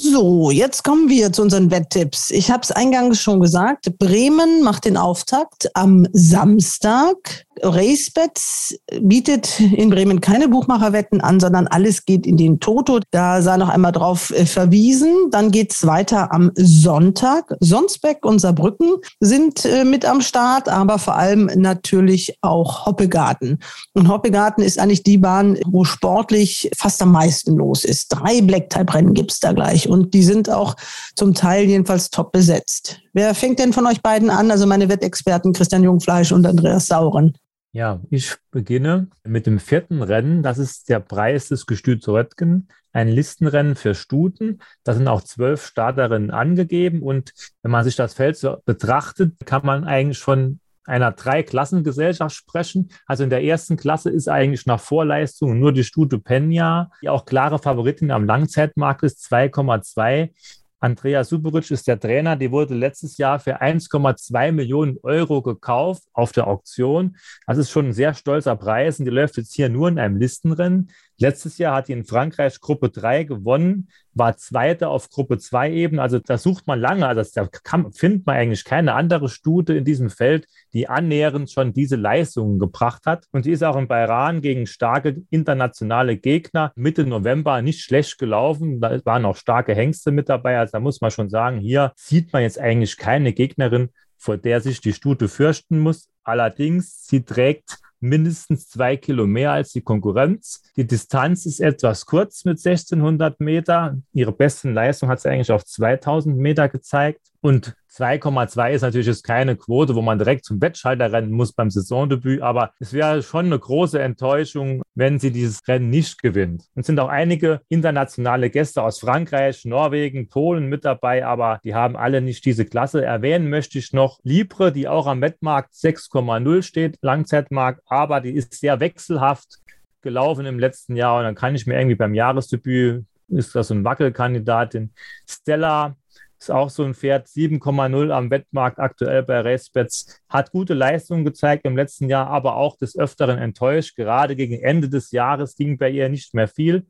So, jetzt kommen wir zu unseren Wetttipps. Ich habe es eingangs schon gesagt, Bremen macht den Auftakt am Samstag. RaceBets bietet in Bremen keine Buchmacherwetten an, sondern alles geht in den Toto. Da sei noch einmal drauf äh, verwiesen. Dann geht's weiter am Sonntag. Sonsbeck und Saarbrücken sind äh, mit am Start, aber vor allem natürlich auch Hoppegarten. Und Hoppegarten ist eigentlich die Bahn, wo sportlich fast am meisten los ist. Drei Black-Type-Rennen gibt's da gleich und die sind auch zum Teil jedenfalls top besetzt. Wer fängt denn von euch beiden an? Also meine Wettexperten Christian Jungfleisch und Andreas Sauren. Ja, ich beginne mit dem vierten Rennen. Das ist der Preis des Gestüts Röttgen. Ein Listenrennen für Stuten. Da sind auch zwölf Starterinnen angegeben. Und wenn man sich das Feld so betrachtet, kann man eigentlich von einer Drei-Klassen-Gesellschaft sprechen. Also in der ersten Klasse ist eigentlich nach Vorleistung nur die Stute Penja, die auch klare Favoritin am Langzeitmarkt ist, 2,2. Andrea Suberic ist der Trainer. Die wurde letztes Jahr für 1,2 Millionen Euro gekauft auf der Auktion. Das ist schon ein sehr stolzer Preis und die läuft jetzt hier nur in einem Listenrennen. Letztes Jahr hat die in Frankreich Gruppe 3 gewonnen, war Zweite auf Gruppe 2 eben. Also da sucht man lange. Also da kann, findet man eigentlich keine andere Stute in diesem Feld, die annähernd schon diese Leistungen gebracht hat. Und die ist auch in Bayern gegen starke internationale Gegner Mitte November nicht schlecht gelaufen. Da waren auch starke Hengste mit dabei. Also da muss man schon sagen, hier sieht man jetzt eigentlich keine Gegnerin, vor der sich die Stute fürchten muss. Allerdings, sie trägt mindestens zwei Kilo mehr als die Konkurrenz. Die Distanz ist etwas kurz mit 1600 Meter. Ihre besten Leistung hat sie eigentlich auf 2000 Meter gezeigt. Und 2,2 ist natürlich keine Quote, wo man direkt zum Wettschalter rennen muss beim Saisondebüt, aber es wäre schon eine große Enttäuschung, wenn sie dieses Rennen nicht gewinnt. Es sind auch einige internationale Gäste aus Frankreich, Norwegen, Polen mit dabei, aber die haben alle nicht diese Klasse. Erwähnen möchte ich noch Libre, die auch am Wettmarkt 6,0 steht, Langzeitmarkt, aber die ist sehr wechselhaft gelaufen im letzten Jahr und dann kann ich mir irgendwie beim Jahresdebüt ist das so ein Wackelkandidatin. Stella Ist auch so ein Pferd 7,0 am Wettmarkt aktuell bei Racebets. Hat gute Leistungen gezeigt im letzten Jahr, aber auch des Öfteren enttäuscht. Gerade gegen Ende des Jahres ging bei ihr nicht mehr viel.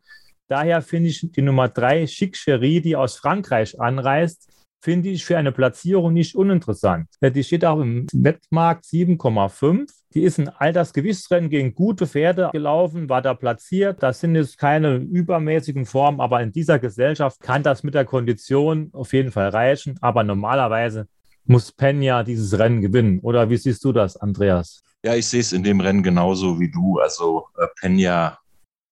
Daher finde ich die Nummer drei, Chic Cherie, die aus Frankreich anreist, finde ich für eine Platzierung nicht uninteressant. Die steht auch im Wettmarkt 7,5. Die ist ein Altersgewichtsrennen gegen gute Pferde gelaufen, war da platziert. Das sind jetzt keine übermäßigen Formen, aber in dieser Gesellschaft kann das mit der Kondition auf jeden Fall reichen. Aber normalerweise muss Penja dieses Rennen gewinnen. Oder wie siehst du das, Andreas? Ja, ich sehe es in dem Rennen genauso wie du. Also äh, Penja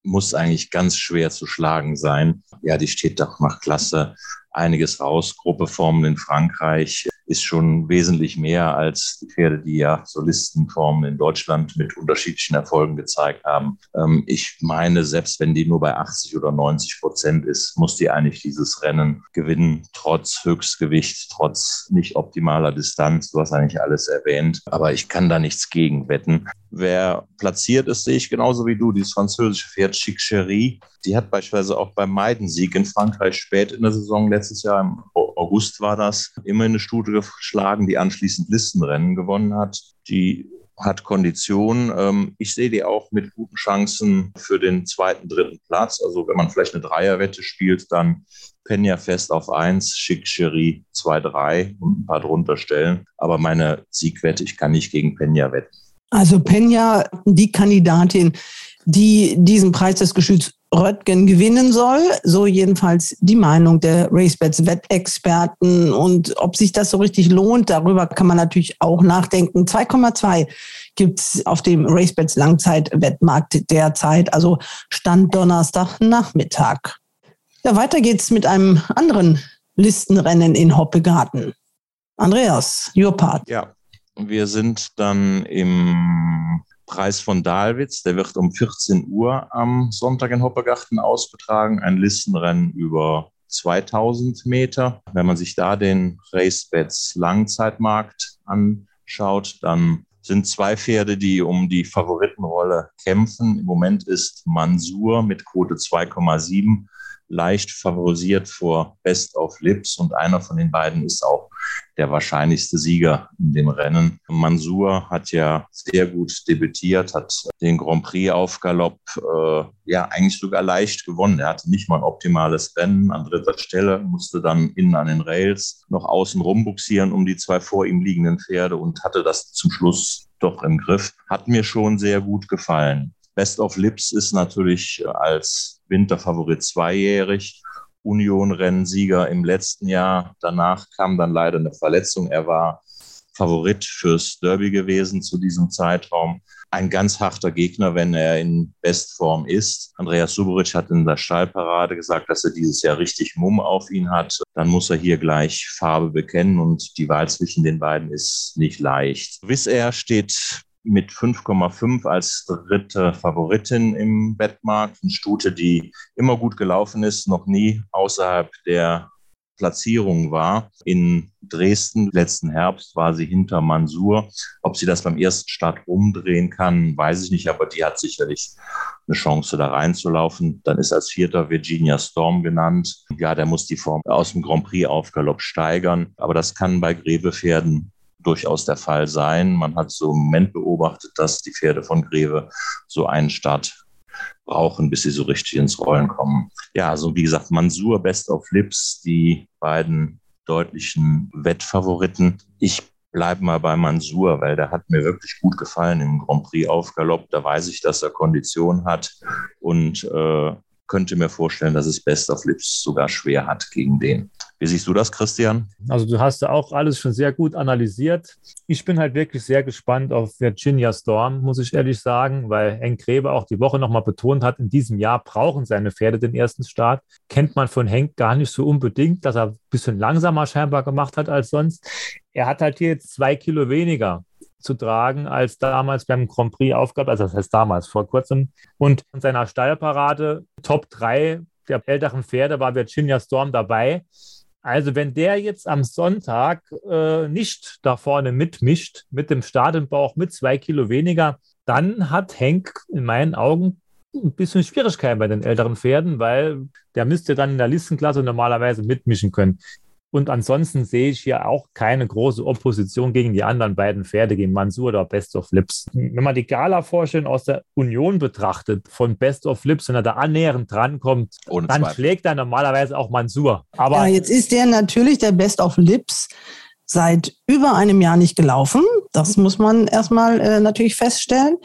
muss eigentlich ganz schwer zu schlagen sein. Ja, die steht doch nach Klasse einiges raus. Gruppeformen in Frankreich ist schon wesentlich mehr als die Pferde, die ja Solistenformen in Deutschland mit unterschiedlichen Erfolgen gezeigt haben. Ähm, ich meine, selbst wenn die nur bei 80 oder 90 Prozent ist, muss die eigentlich dieses Rennen gewinnen, trotz Höchstgewicht, trotz nicht optimaler Distanz. Du hast eigentlich alles erwähnt, aber ich kann da nichts gegen wetten. Wer platziert ist, sehe ich genauso wie du. Dieses französische Pferd Chic Cherie, die hat beispielsweise auch beim Maidensieg in Frankreich spät in der Saison letztes Jahr im August war das, immer eine Stute geschlagen, die anschließend Listenrennen gewonnen hat. Die hat Kondition. Ähm, ich sehe die auch mit guten Chancen für den zweiten, dritten Platz. Also wenn man vielleicht eine Dreierwette spielt, dann Penja fest auf 1, Schick Cherie 2, 3 und ein paar drunter stellen. Aber meine Siegwette, ich kann nicht gegen Penja wetten. Also Penja, die Kandidatin, die diesen Preis des Geschütz Röttgen gewinnen soll. So jedenfalls die Meinung der RaceBets Wettexperten. Und ob sich das so richtig lohnt, darüber kann man natürlich auch nachdenken. 2,2 gibt es auf dem RaceBets Langzeitwettmarkt derzeit, also Stand Donnerstag Nachmittag. Ja, weiter geht's mit einem anderen Listenrennen in Hoppegarten. Andreas, your part. Ja, wir sind dann im Preis von Dahlwitz. Der wird um 14 Uhr am Sonntag in Hoppegarten ausgetragen. Ein Listenrennen über 2000 Meter. Wenn man sich da den Racebets Langzeitmarkt anschaut, dann sind zwei Pferde, die um die Favoritenrolle kämpfen. Im Moment ist Mansur mit Quote 2,7 leicht favorisiert vor Best of Lips und einer von den beiden ist auch der wahrscheinlichste Sieger in dem Rennen. Mansur hat ja sehr gut debütiert, hat den Grand Prix auf Galopp äh, ja eigentlich sogar leicht gewonnen. Er hatte nicht mal ein optimales Rennen an dritter Stelle, musste dann innen an den Rails noch außen rumbuxieren um die zwei vor ihm liegenden Pferde und hatte das zum Schluss doch im Griff. Hat mir schon sehr gut gefallen. Best of Lips ist natürlich als Winterfavorit zweijährig. Union-Rennsieger im letzten Jahr. Danach kam dann leider eine Verletzung. Er war Favorit fürs Derby gewesen zu diesem Zeitraum. Ein ganz harter Gegner, wenn er in Bestform ist. Andreas Suboric hat in der Stallparade gesagt, dass er dieses Jahr richtig Mumm auf ihn hat. Dann muss er hier gleich Farbe bekennen und die Wahl zwischen den beiden ist nicht leicht. Wiss er steht mit 5,5 als dritte Favoritin im Wettmarkt. Eine Stute, die immer gut gelaufen ist, noch nie außerhalb der Platzierung war. In Dresden letzten Herbst war sie hinter Mansur. Ob sie das beim ersten Start umdrehen kann, weiß ich nicht, aber die hat sicherlich eine Chance, da reinzulaufen. Dann ist als Vierter Virginia Storm genannt. Ja, der muss die Form aus dem Grand Prix auf Galopp steigern. Aber das kann bei Grevepferden durchaus der Fall sein. Man hat so im Moment beobachtet, dass die Pferde von Greve so einen Start brauchen, bis sie so richtig ins Rollen kommen. Ja, also wie gesagt, Mansur, Best of Lips, die beiden deutlichen Wettfavoriten. Ich bleibe mal bei Mansur, weil der hat mir wirklich gut gefallen im Grand Prix auf Galopp. Da weiß ich, dass er Kondition hat und äh, könnte mir vorstellen, dass es Best of Lips sogar schwer hat gegen den. Wie siehst du das, Christian? Also du hast ja auch alles schon sehr gut analysiert. Ich bin halt wirklich sehr gespannt auf Virginia Storm, muss ich ehrlich sagen, weil Henk Grebe auch die Woche nochmal betont hat, in diesem Jahr brauchen seine Pferde den ersten Start. Kennt man von Henk gar nicht so unbedingt, dass er ein bisschen langsamer scheinbar gemacht hat als sonst. Er hat halt hier jetzt zwei Kilo weniger zu tragen als damals beim Grand Prix aufgab, also das heißt damals, vor kurzem. Und in seiner Steilparade Top 3 der älteren Pferde war Virginia Storm dabei. Also wenn der jetzt am Sonntag äh, nicht da vorne mitmischt, mit dem Start im Bauch, mit zwei Kilo weniger, dann hat Henk in meinen Augen ein bisschen Schwierigkeiten bei den älteren Pferden, weil der müsste dann in der Listenklasse normalerweise mitmischen können. Und ansonsten sehe ich hier auch keine große Opposition gegen die anderen beiden Pferde, gegen Mansur oder Best of Lips. Wenn man die Gala-Vorstellung aus der Union betrachtet, von Best of Lips, wenn er da annähernd drankommt, Ohne dann Zweifel. schlägt er normalerweise auch Mansur. Aber ja, jetzt ist der natürlich der Best of Lips seit über einem Jahr nicht gelaufen. Das muss man erstmal äh, natürlich feststellen.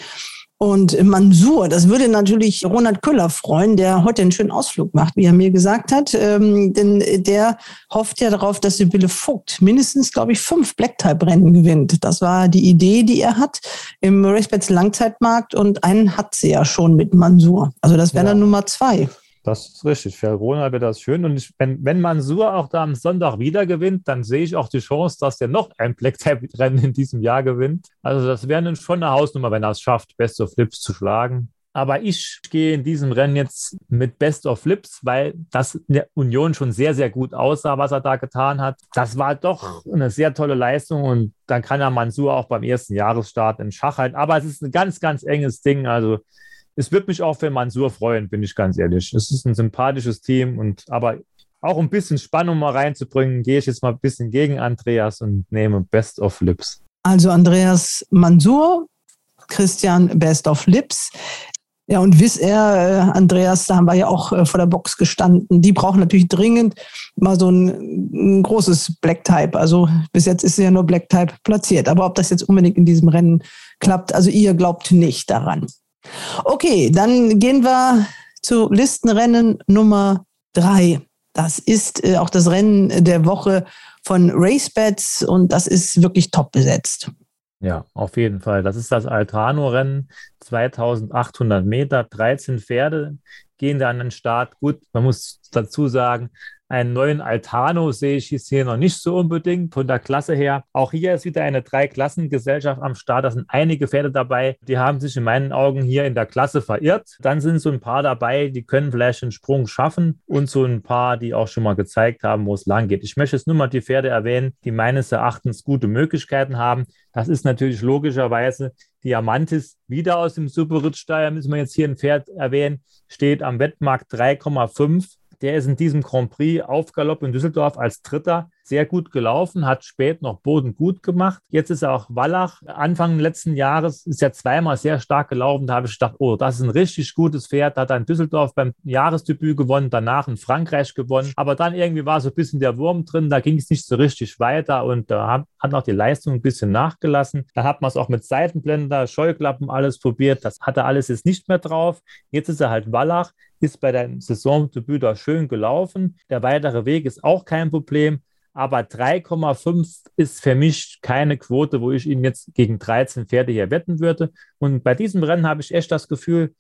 Und Mansur, das würde natürlich Ronald Köller freuen, der heute einen schönen Ausflug macht, wie er mir gesagt hat. Ähm, denn der hofft ja darauf, dass Sibylle Vogt mindestens, glaube ich, fünf Black-Type-Rennen gewinnt. Das war die Idee, die er hat im Racebets Langzeitmarkt und einen hat sie ja schon mit Mansur. Also das wäre ja. dann Nummer zwei. Das ist richtig. Für Ronald wäre das schön. Und ich, wenn, wenn Mansur auch da am Sonntag wieder gewinnt, dann sehe ich auch die Chance, dass er noch ein Black Tap-Rennen in diesem Jahr gewinnt. Also das wäre schon eine Hausnummer, wenn er es schafft, Best of Flips zu schlagen. Aber ich gehe in diesem Rennen jetzt mit Best of Flips, weil das in der Union schon sehr, sehr gut aussah, was er da getan hat. Das war doch eine sehr tolle Leistung und dann kann er Mansur auch beim ersten Jahresstart in Schach halten. Aber es ist ein ganz, ganz enges Ding. Also es wird mich auch für Mansur freuen, bin ich ganz ehrlich. Es ist ein sympathisches Team und aber auch ein bisschen Spannung mal reinzubringen, gehe ich jetzt mal ein bisschen gegen Andreas und nehme Best of Lips. Also Andreas Mansur, Christian Best of Lips. Ja, und wiss er, äh, Andreas, da haben wir ja auch äh, vor der Box gestanden. Die brauchen natürlich dringend mal so ein, ein großes Black Type. Also bis jetzt ist ja nur Black Type platziert. Aber ob das jetzt unbedingt in diesem Rennen klappt, also ihr glaubt nicht daran. Okay, dann gehen wir zu Listenrennen Nummer drei. Das ist äh, auch das Rennen der Woche von RaceBets und das ist wirklich top besetzt. Ja, auf jeden Fall. Das ist das Altano-Rennen, 2800 Meter, 13 Pferde gehen da an den Start. Gut, man muss dazu sagen, einen neuen Altano sehe ich hier noch nicht so unbedingt von der Klasse her. Auch hier ist wieder eine Drei-Klassen-Gesellschaft am Start. Da sind einige Pferde dabei, die haben sich in meinen Augen hier in der Klasse verirrt. Dann sind so ein paar dabei, die können vielleicht einen Sprung schaffen und so ein paar, die auch schon mal gezeigt haben, wo es lang geht. Ich möchte jetzt nur mal die Pferde erwähnen, die meines Erachtens gute Möglichkeiten haben. Das ist natürlich logischerweise Diamantis, wieder aus dem Super-Ritz-Steier, müssen wir jetzt hier ein Pferd erwähnen, steht am Wettmarkt 3,5 der ist in diesem Grand Prix auf Galopp in Düsseldorf als Dritter sehr gut gelaufen, hat spät noch Boden gut gemacht. Jetzt ist er auch Wallach. Anfang letzten Jahres ist er zweimal sehr stark gelaufen. Da habe ich gedacht, oh, das ist ein richtig gutes Pferd. Hat er in Düsseldorf beim Jahresdebüt gewonnen, danach in Frankreich gewonnen. Aber dann irgendwie war so ein bisschen der Wurm drin. Da ging es nicht so richtig weiter und da hat, hat auch die Leistung ein bisschen nachgelassen. Da hat man es auch mit Seitenblender, Scheuklappen alles probiert. Das hat er alles jetzt nicht mehr drauf. Jetzt ist er halt Wallach ist bei deinem Saisondebüt da schön gelaufen. Der weitere Weg ist auch kein Problem. Aber 3,5 ist für mich keine Quote, wo ich ihn jetzt gegen 13 Pferde hier wetten würde. Und bei diesem Rennen habe ich echt das Gefühl,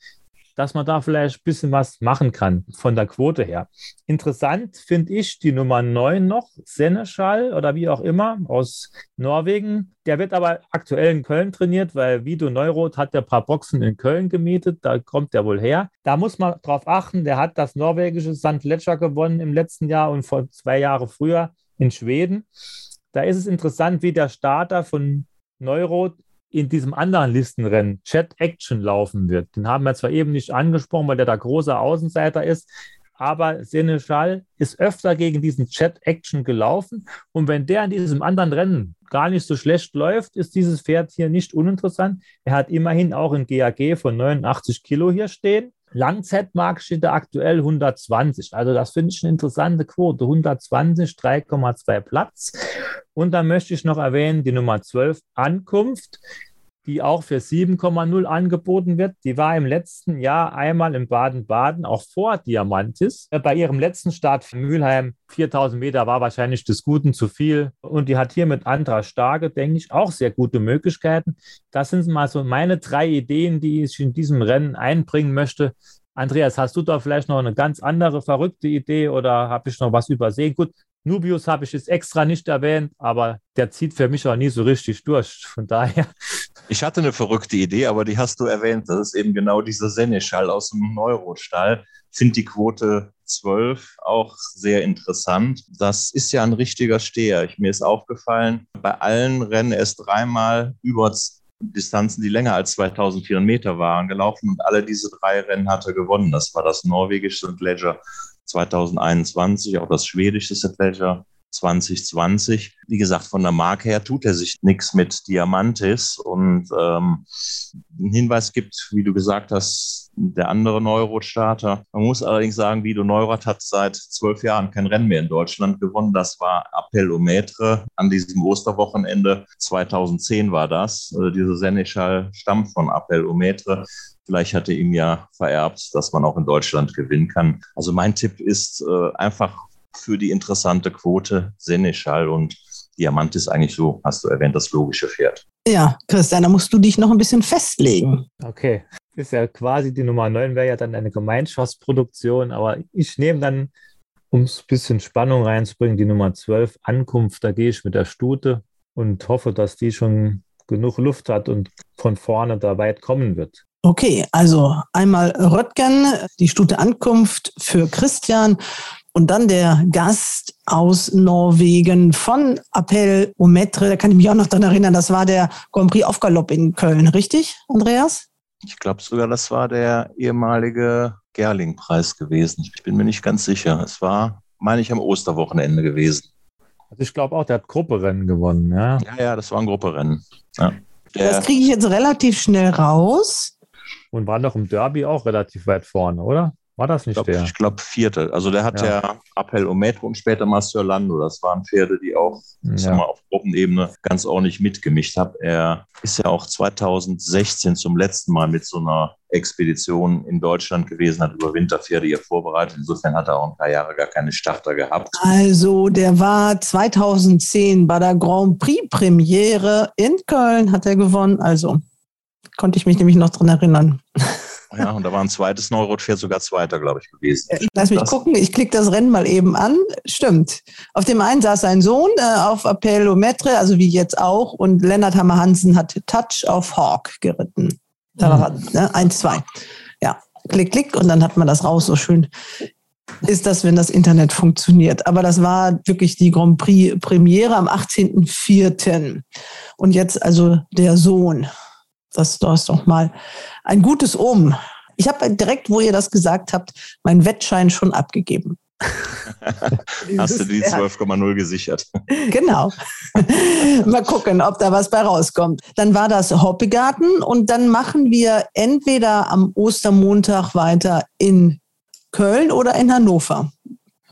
dass man da vielleicht ein bisschen was machen kann von der Quote her. Interessant finde ich die Nummer 9 noch, Seneschall oder wie auch immer aus Norwegen. Der wird aber aktuell in Köln trainiert, weil Vido Neuroth hat ja ein paar Boxen in Köln gemietet, da kommt der wohl her. Da muss man drauf achten, der hat das norwegische St. Ledger gewonnen im letzten Jahr und vor zwei Jahren früher in Schweden. Da ist es interessant, wie der Starter von Neuroth in diesem anderen Listenrennen Chat Action laufen wird. Den haben wir zwar eben nicht angesprochen, weil der da großer Außenseiter ist, aber Seneschal ist öfter gegen diesen Chat Action gelaufen. Und wenn der in diesem anderen Rennen gar nicht so schlecht läuft, ist dieses Pferd hier nicht uninteressant. Er hat immerhin auch ein GAG von 89 Kilo hier stehen. Langzeitmarkt steht da aktuell 120. Also das finde ich eine interessante Quote. 120, 3,2 Platz. Und dann möchte ich noch erwähnen, die Nummer 12, Ankunft, die auch für 7,0 angeboten wird. Die war im letzten Jahr einmal in Baden-Baden, auch vor Diamantis. Bei ihrem letzten Start für Mülheim, 4000 Meter, war wahrscheinlich des Guten zu viel. Und die hat hier mit Andra Starke, denke ich, auch sehr gute Möglichkeiten. Das sind mal so meine drei Ideen, die ich in diesem Rennen einbringen möchte. Andreas, hast du da vielleicht noch eine ganz andere verrückte Idee oder habe ich noch was übersehen? Gut, Nubius habe ich jetzt extra nicht erwähnt, aber der zieht für mich auch nie so richtig durch. Von daher. Ich hatte eine verrückte Idee, aber die hast du erwähnt. Das ist eben genau dieser Seneschall aus dem Neurostall. Finde die Quote 12 auch sehr interessant. Das ist ja ein richtiger Steher. Ich, mir ist aufgefallen, bei allen Rennen erst dreimal über Distanzen, die länger als 2400 Meter waren, gelaufen und alle diese drei Rennen hat er gewonnen. Das war das norwegische. Ledger 2021, auch das schwedische. Ledger 2020. Wie gesagt, von der Marke her tut er sich nichts mit Diamantis. Und ähm, ein Hinweis gibt, wie du gesagt hast, der andere Neurot-Starter. Man muss allerdings sagen, Vido Neurath hat seit zwölf Jahren kein Rennen mehr in Deutschland gewonnen. Das war Appellometre an diesem Osterwochenende. 2010 war das. Also diese Seneschal stammt von Appellometre. Vielleicht hatte ihm ja vererbt, dass man auch in Deutschland gewinnen kann. Also mein Tipp ist äh, einfach für die interessante Quote Seneschal und Diamant ist eigentlich so, hast du erwähnt, das logische Pferd. Ja, Christian, da musst du dich noch ein bisschen festlegen. Okay, ist ja quasi die Nummer 9 wäre ja dann eine Gemeinschaftsproduktion, aber ich nehme dann, um es ein bisschen Spannung reinzubringen, die Nummer 12 Ankunft, da gehe ich mit der Stute und hoffe, dass die schon genug Luft hat und von vorne da weit kommen wird. Okay, also einmal Röttgen, die Stute Ankunft für Christian und dann der Gast aus Norwegen von Appel Ometre, da kann ich mich auch noch daran erinnern, das war der Grand Prix auf Galopp in Köln, richtig, Andreas? Ich glaube sogar, das war der ehemalige Gerling-Preis gewesen. Ich bin mir nicht ganz sicher. Es war, meine ich, am Osterwochenende gewesen. Also ich glaube auch, der hat Grupperennen gewonnen, ja. Ja, ja, das war ein Grupperennen. Ja. das kriege ich jetzt relativ schnell raus. Und war noch im Derby auch relativ weit vorne, oder? War das nicht ich glaub, der? Ich glaube, vierte. Also der hat ja, ja Appel Ometro und später Master Lando. Das waren Pferde, die auch ja. mal, auf Gruppenebene ganz ordentlich mitgemischt haben. Er ist ja auch 2016 zum letzten Mal mit so einer Expedition in Deutschland gewesen, hat über Winterpferde hier vorbereitet. Insofern hat er auch ein paar Jahre gar keine Starter gehabt. Also der war 2010 bei der Grand Prix Premiere in Köln, hat er gewonnen. Also konnte ich mich nämlich noch dran erinnern. Ja, und da war ein zweites Neurot-Pferd sogar Zweiter, glaube ich, gewesen. Lass mich das. gucken, ich klicke das Rennen mal eben an. Stimmt. Auf dem einen saß sein Sohn äh, auf Appellometre, also wie jetzt auch, und Lennart Hammer Hansen hat Touch auf Hawk geritten. Da war er, ne? Eins, zwei. Ja, klick, klick, und dann hat man das raus, so schön ist das, wenn das Internet funktioniert. Aber das war wirklich die Grand Prix Premiere am 18.04. Und jetzt also der Sohn. Das, du hast doch mal ein gutes Um. Ich habe direkt, wo ihr das gesagt habt, meinen Wettschein schon abgegeben. Hast du die 12,0 gesichert? Genau. Mal gucken, ob da was bei rauskommt. Dann war das Hoppegarten und dann machen wir entweder am Ostermontag weiter in Köln oder in Hannover.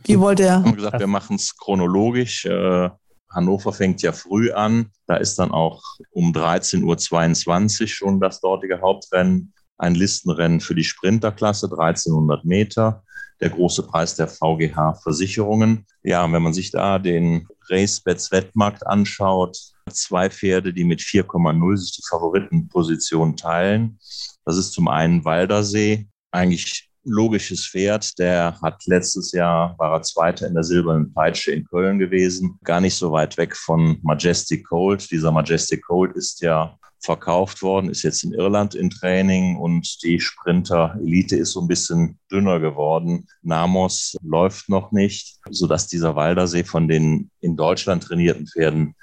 Wie wollt ihr? Wir haben gesagt, wir machen es chronologisch. Äh, Hannover fängt ja früh an. Da ist dann auch um 13.22 Uhr schon das dortige Hauptrennen. Ein Listenrennen für die Sprinterklasse, 1300 Meter. Der große Preis der VGH Versicherungen. Ja, wenn man sich da den RaceBets Wettmarkt anschaut, zwei Pferde, die mit 4,0 sich die Favoritenposition teilen. Das ist zum einen Waldersee, eigentlich logisches Pferd. Der hat letztes Jahr, war er Zweiter in der Silbernen Peitsche in Köln gewesen. Gar nicht so weit weg von Majestic Cold. Dieser Majestic Cold ist ja verkauft worden, ist jetzt in Irland in Training und die Sprinter-Elite ist so ein bisschen dünner geworden. Namos läuft noch nicht, sodass dieser Waldersee von den in Deutschland trainierten Pferden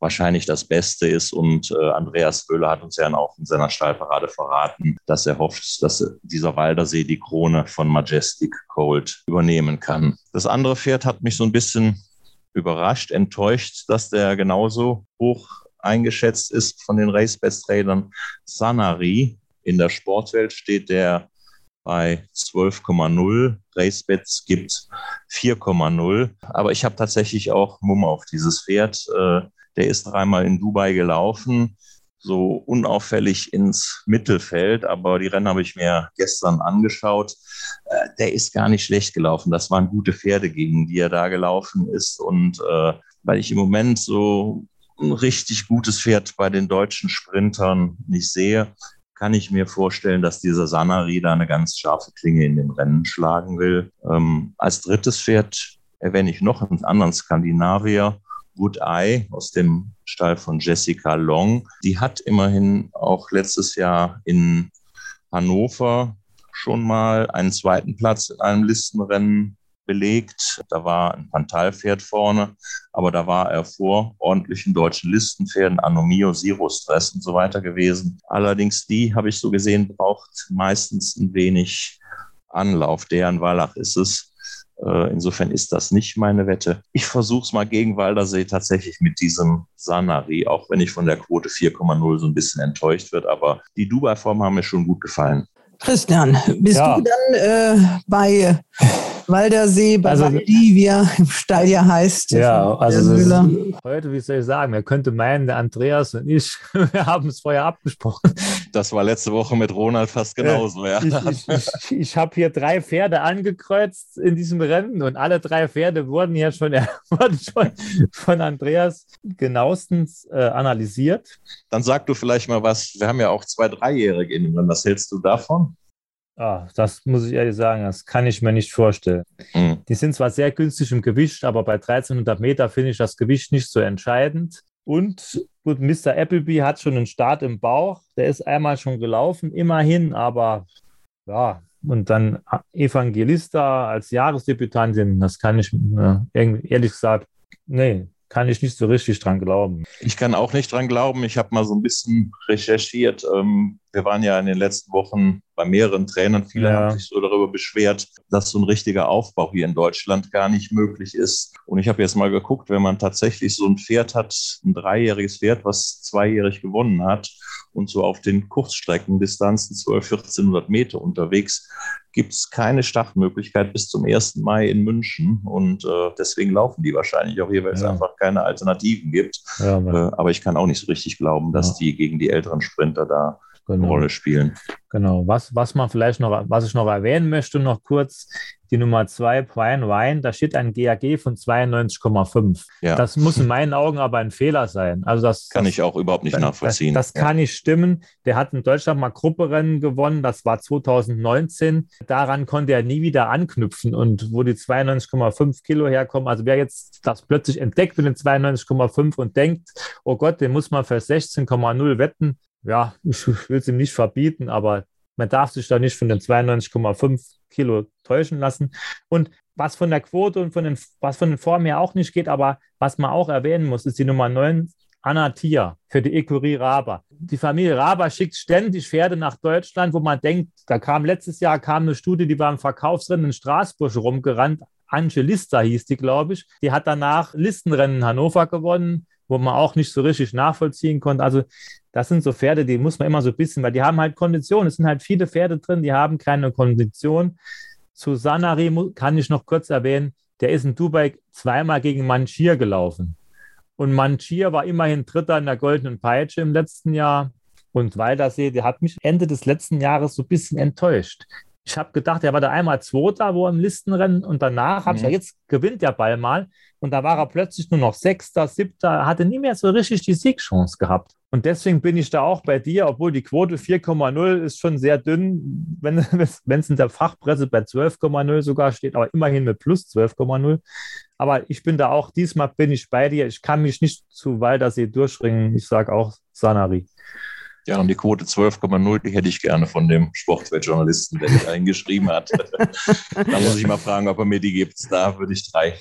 wahrscheinlich das Beste ist. Und äh, Andreas Böhler hat uns ja auch in seiner Stallparade verraten, dass er hofft, dass dieser Waldersee die Krone von Majestic Cold übernehmen kann. Das andere Pferd hat mich so ein bisschen überrascht, enttäuscht, dass der genauso hoch eingeschätzt ist von den Race-Best-Tradern. Sanari in der Sportwelt steht der bei 12,0. Racebets gibt 4,0. Aber ich habe tatsächlich auch Mumm auf dieses Pferd. Äh, der ist dreimal in Dubai gelaufen, so unauffällig ins Mittelfeld, aber die Rennen habe ich mir gestern angeschaut. Äh, der ist gar nicht schlecht gelaufen. Das waren gute Pferde, gegen die er da gelaufen ist. Und äh, weil ich im Moment so ein richtig gutes Pferd bei den deutschen Sprintern nicht sehe, kann ich mir vorstellen, dass dieser Sanari da eine ganz scharfe Klinge in dem Rennen schlagen will. Ähm, als drittes Pferd erwähne ich noch einen anderen Skandinavier, Good Eye aus dem Stall von Jessica Long. Die hat immerhin auch letztes Jahr in Hannover schon mal einen zweiten Platz in einem Listenrennen belegt. Da war ein Pantalpferd vorne, aber da war er vor ordentlichen deutschen Listenpferden, Anomio, Zero Stress und so weiter gewesen. Allerdings die, habe ich so gesehen, braucht meistens ein wenig Anlauf. Deren Wallach ist es. Äh, insofern ist das nicht meine Wette. Ich versuche es mal gegen Waldersee tatsächlich mit diesem Sanari, auch wenn ich von der Quote 4,0 so ein bisschen enttäuscht wird. Aber die Dubai-Form haben mir schon gut gefallen. Christian, bist ja. du dann äh, bei Waldersee, bei also, Valdivia, im Stall ja heißt? Ja, also heute, wie soll ich sagen, wer könnte meinen, der Andreas und ich, wir haben es vorher abgesprochen. Das war letzte Woche mit Ronald fast genauso, ja. Ich, ich, ich, ich habe hier drei Pferde angekreuzt in diesem Rennen und alle drei Pferde wurden ja schon, wurden schon von Andreas genauestens äh, analysiert. Dann sag du vielleicht mal was, wir haben ja auch zwei Dreijährige in dem Rennen, was hältst du davon? Ah, das muss ich ehrlich sagen, das kann ich mir nicht vorstellen. Mhm. Die sind zwar sehr günstig im Gewicht, aber bei 1300 Meter finde ich das Gewicht nicht so entscheidend. Und gut, Mr. Appleby hat schon einen Start im Bauch. Der ist einmal schon gelaufen, immerhin, aber ja, und dann Evangelista als Jahresdebütantin, das kann ich äh, ehrlich gesagt, nee, kann ich nicht so richtig dran glauben. Ich kann auch nicht dran glauben. Ich habe mal so ein bisschen recherchiert. Ähm, wir waren ja in den letzten Wochen bei mehreren Trainern. Viele ja. haben sich so darüber beschwert, dass so ein richtiger Aufbau hier in Deutschland gar nicht möglich ist. Und ich habe jetzt mal geguckt, wenn man tatsächlich so ein Pferd hat, ein dreijähriges Pferd, was zweijährig gewonnen hat und so auf den Kurzstreckendistanzen 12, 1400 Meter unterwegs, gibt es keine Startmöglichkeit bis zum 1. Mai in München. Und äh, deswegen laufen die wahrscheinlich auch hier, weil es ja. einfach keine Alternativen gibt. Ja, äh, aber ich kann auch nicht so richtig glauben, dass die gegen die älteren Sprinter da genau. eine Rolle spielen. Genau. Was, was man vielleicht noch, was ich noch erwähnen möchte, noch kurz, die Nummer zwei, Brian Ryan, da steht ein GAG von 92,5. Ja. Das muss in meinen Augen aber ein Fehler sein. Also das kann das, ich auch überhaupt nicht nachvollziehen. Das, das kann nicht stimmen. Der hat in Deutschland mal Grupperennen gewonnen, das war 2019. Daran konnte er nie wieder anknüpfen. Und wo die 92,5 Kilo herkommen, also wer jetzt das plötzlich entdeckt mit den 92,5 und denkt, oh Gott, den muss man für 16,0 wetten, ja, ich will es ihm nicht verbieten, aber man darf sich da nicht von den 92,5 Kilo täuschen lassen. Und was von der Quote und von den, was von den Formen her auch nicht geht, aber was man auch erwähnen muss, ist die Nummer 9, Anna Tia für die Ecurie Raber. Die Familie Raber schickt ständig Pferde nach Deutschland, wo man denkt, da kam letztes Jahr kam eine Studie, die war im Verkaufsrennen in Straßburg rumgerannt. Angelista hieß die, glaube ich. Die hat danach Listenrennen in Hannover gewonnen, wo man auch nicht so richtig nachvollziehen konnte. Also das sind so Pferde, die muss man immer so ein bisschen, weil die haben halt Kondition. Es sind halt viele Pferde drin, die haben keine Kondition. Zu Sanari kann ich noch kurz erwähnen, der ist in Dubai zweimal gegen Manchir gelaufen. Und Manchir war immerhin Dritter in der Goldenen Peitsche im letzten Jahr. Und Waldersee, der hat mich Ende des letzten Jahres so ein bisschen enttäuscht. Ich habe gedacht, er war da einmal Zweiter, wo im Listenrennen und danach habe mhm. ich ja jetzt gewinnt der Ball mal und da war er plötzlich nur noch Sechster, Siebter, hatte nie mehr so richtig die Siegchance gehabt. Und deswegen bin ich da auch bei dir, obwohl die Quote 4,0 ist schon sehr dünn, wenn es in der Fachpresse bei 12,0 sogar steht, aber immerhin mit plus 12,0. Aber ich bin da auch, diesmal bin ich bei dir. Ich kann mich nicht zu Waldersee durchringen. Ich sage auch Sanari. Ja, und die Quote 12,0, die hätte ich gerne von dem Sportwettjournalisten, der die eingeschrieben hat. da muss ich mal fragen, ob er mir die gibt. Da würde ich drei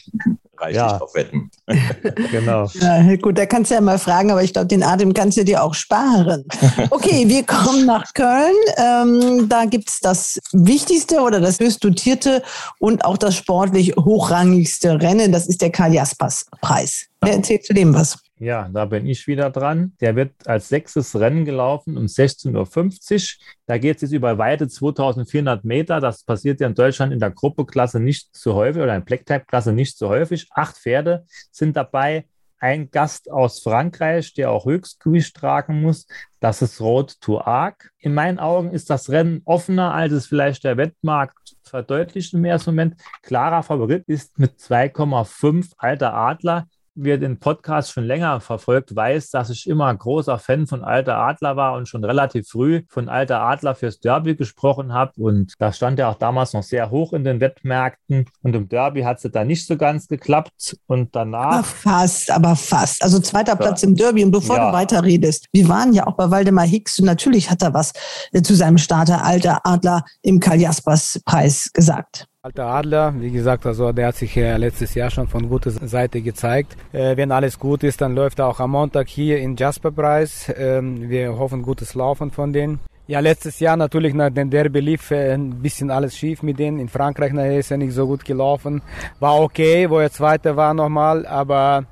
reichlich ja. drauf wetten. genau. Ja, gut, da kannst du ja mal fragen, aber ich glaube, den Atem kannst du dir auch sparen. Okay, wir kommen nach Köln. Ähm, da gibt es das wichtigste oder das höchst dotierte und auch das sportlich hochrangigste Rennen. Das ist der Karl Jaspers Preis. Wer erzählt zu dem was? Ja, da bin ich wieder dran. Der wird als sechstes Rennen gelaufen um 16.50 Uhr. Da geht es jetzt über weite 2400 Meter. Das passiert ja in Deutschland in der Gruppeklasse nicht so häufig oder in Black-Type-Klasse nicht so häufig. Acht Pferde sind dabei. Ein Gast aus Frankreich, der auch Höchstgewicht tragen muss. Das ist Road to Arc. In meinen Augen ist das Rennen offener, als es vielleicht der Wettmarkt verdeutlicht im ersten Moment. Klarer Favorit ist mit 2,5 alter Adler wer den Podcast schon länger verfolgt, weiß, dass ich immer ein großer Fan von Alter Adler war und schon relativ früh von Alter Adler fürs Derby gesprochen habe. Und da stand er auch damals noch sehr hoch in den Wettmärkten. Und im Derby hat es da nicht so ganz geklappt. Und danach. Aber fast, aber fast. Also zweiter. Platz im Derby. Und bevor ja. du weiterredest, wir waren ja auch bei Waldemar Hicks und natürlich hat er was äh, zu seinem Starter Alter Adler im Karl Jaspers Preis gesagt. Alter Adler, wie gesagt, also der hat sich äh, letztes Jahr schon von guter Seite gezeigt. Äh, wenn alles gut ist, dann läuft er auch am Montag hier in Jasper Preis. Ähm, wir hoffen gutes Laufen von denen. Ja, letztes Jahr natürlich nach dem Derby lief äh, ein bisschen alles schief mit denen. In Frankreich ist er nicht so gut gelaufen. War okay, wo er Zweiter war nochmal, aber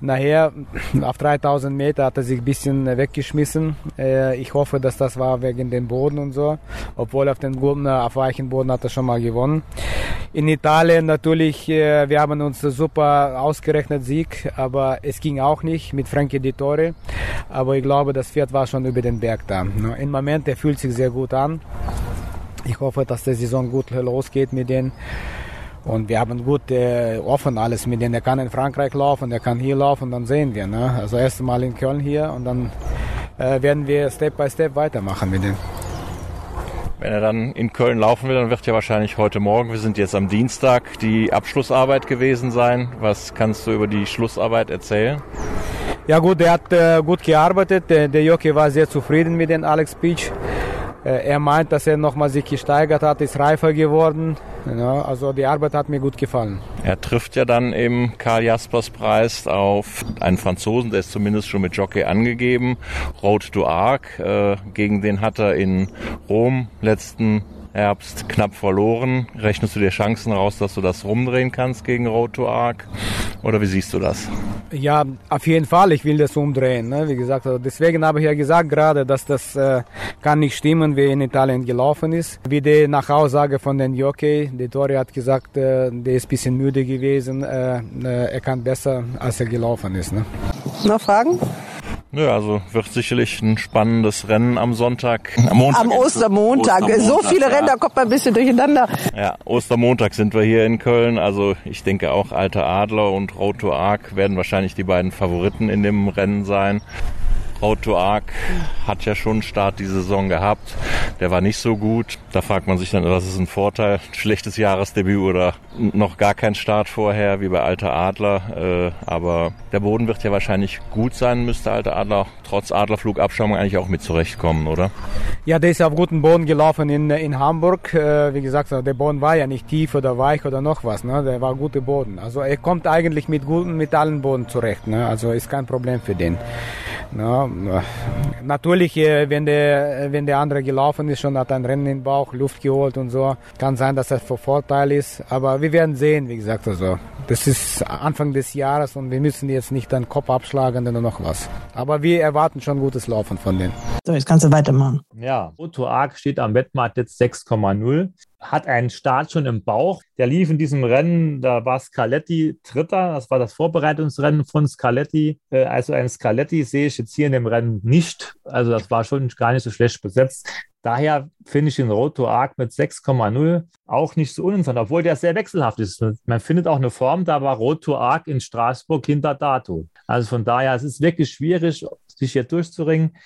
nachher auf 3000 Meter hat er sich ein bisschen weggeschmissen. Äh, ich hoffe, dass das war wegen dem Boden und so. Obwohl auf dem guten, auf weichen Boden hat er schon mal gewonnen. In Italien natürlich, äh, wir haben uns super ausgerechnet Sieg, aber es ging auch nicht mit Frankie Di Torre. Aber ich glaube, das Pferd war schon über den Berg da. Im Moment, er fühlt sich sehr gut an. Ich hoffe, dass die Saison gut losgeht mit denen. Und wir haben gut äh, offen alles mit denen. Er kann in Frankreich laufen, er kann hier laufen, dann sehen wir. Ne? Also erst mal in Köln hier und dann äh, werden wir Step by Step weitermachen mit denen. Wenn er dann in Köln laufen will, dann wird ja wahrscheinlich heute Morgen, wir sind jetzt am Dienstag, die Abschlussarbeit gewesen sein. Was kannst du über die Schlussarbeit erzählen? Ja gut, er hat äh, gut gearbeitet. Der, der Jockey war sehr zufrieden mit dem Alex Beach. Äh, er meint, dass er nochmal sich gesteigert hat, ist reifer geworden. Ja, also die Arbeit hat mir gut gefallen. Er trifft ja dann im Karl Jaspers Preis auf einen Franzosen, der ist zumindest schon mit Jockey angegeben, Road to Arc. Äh, gegen den hat er in Rom letzten Herbst knapp verloren. Rechnest du dir Chancen raus, dass du das rumdrehen kannst gegen Road to Arc? Oder wie siehst du das? Ja, auf jeden Fall. Ich will das umdrehen. Ne? Wie gesagt, also deswegen habe ich ja gesagt gerade, dass das äh, kann nicht stimmen, wie in Italien gelaufen ist. Wie die nach Aussage von den Jockey, der Tori hat gesagt, äh, der ist ein bisschen müde gewesen. Äh, äh er kann besser, als er gelaufen ist. Ne? Noch Fragen? Ja, also wird sicherlich ein spannendes Rennen am Sonntag. Am, Montag am Ostermontag. Ostermontag. So viele ja. Rennen, da kommt man ein bisschen durcheinander. Ja, Ostermontag sind wir hier in Köln. Also ich denke auch Alter Adler und Road to Arc werden wahrscheinlich die beiden Favoriten in dem Rennen sein. Road to Arc hat ja schon einen Start die Saison gehabt. Der war nicht so gut. Da fragt man sich dann, was ist ein Vorteil? Schlechtes Jahresdebüt oder noch gar kein Start vorher, wie bei Alter Adler. Äh, aber der Boden wird ja wahrscheinlich gut sein, müsste Alter Adler trotz Adlerflugabschirmung eigentlich auch mit zurechtkommen, oder? Ja, der ist auf guten Boden gelaufen in, in Hamburg. Äh, wie gesagt, der Boden war ja nicht tief oder weich oder noch was. Ne? Der war guter Boden. Also er kommt eigentlich mit guten, mit allen Boden zurecht. Ne? Also ist kein Problem für den. Ja, natürlich, äh, wenn der, wenn der andere gelaufen ist, schon hat ein Rennen im Bauch, Luft geholt und so, kann sein, dass das von Vorteil ist. Aber wir werden sehen, wie gesagt, also das ist Anfang des Jahres und wir müssen jetzt nicht den Kopf abschlagen oder noch was. Aber wir erwarten schon gutes Laufen von denen. So, jetzt kannst du weitermachen. Ja, Otto Arc steht am Wettmarkt jetzt 6,0 hat einen Start schon im Bauch. Der lief in diesem Rennen, da war Scaletti Dritter, das war das Vorbereitungsrennen von Scaletti. Äh, also ein Scaletti sehe ich jetzt hier in dem Rennen nicht. Also das war schon gar nicht so schlecht besetzt. Daher finde ich den Roto Arc mit 6,0 auch nicht so uninteressant, obwohl der sehr wechselhaft ist. Man findet auch eine Form, da war Roto Arc in Straßburg hinter Dato. Also von daher, es ist wirklich schwierig, sich hier durchzuringen.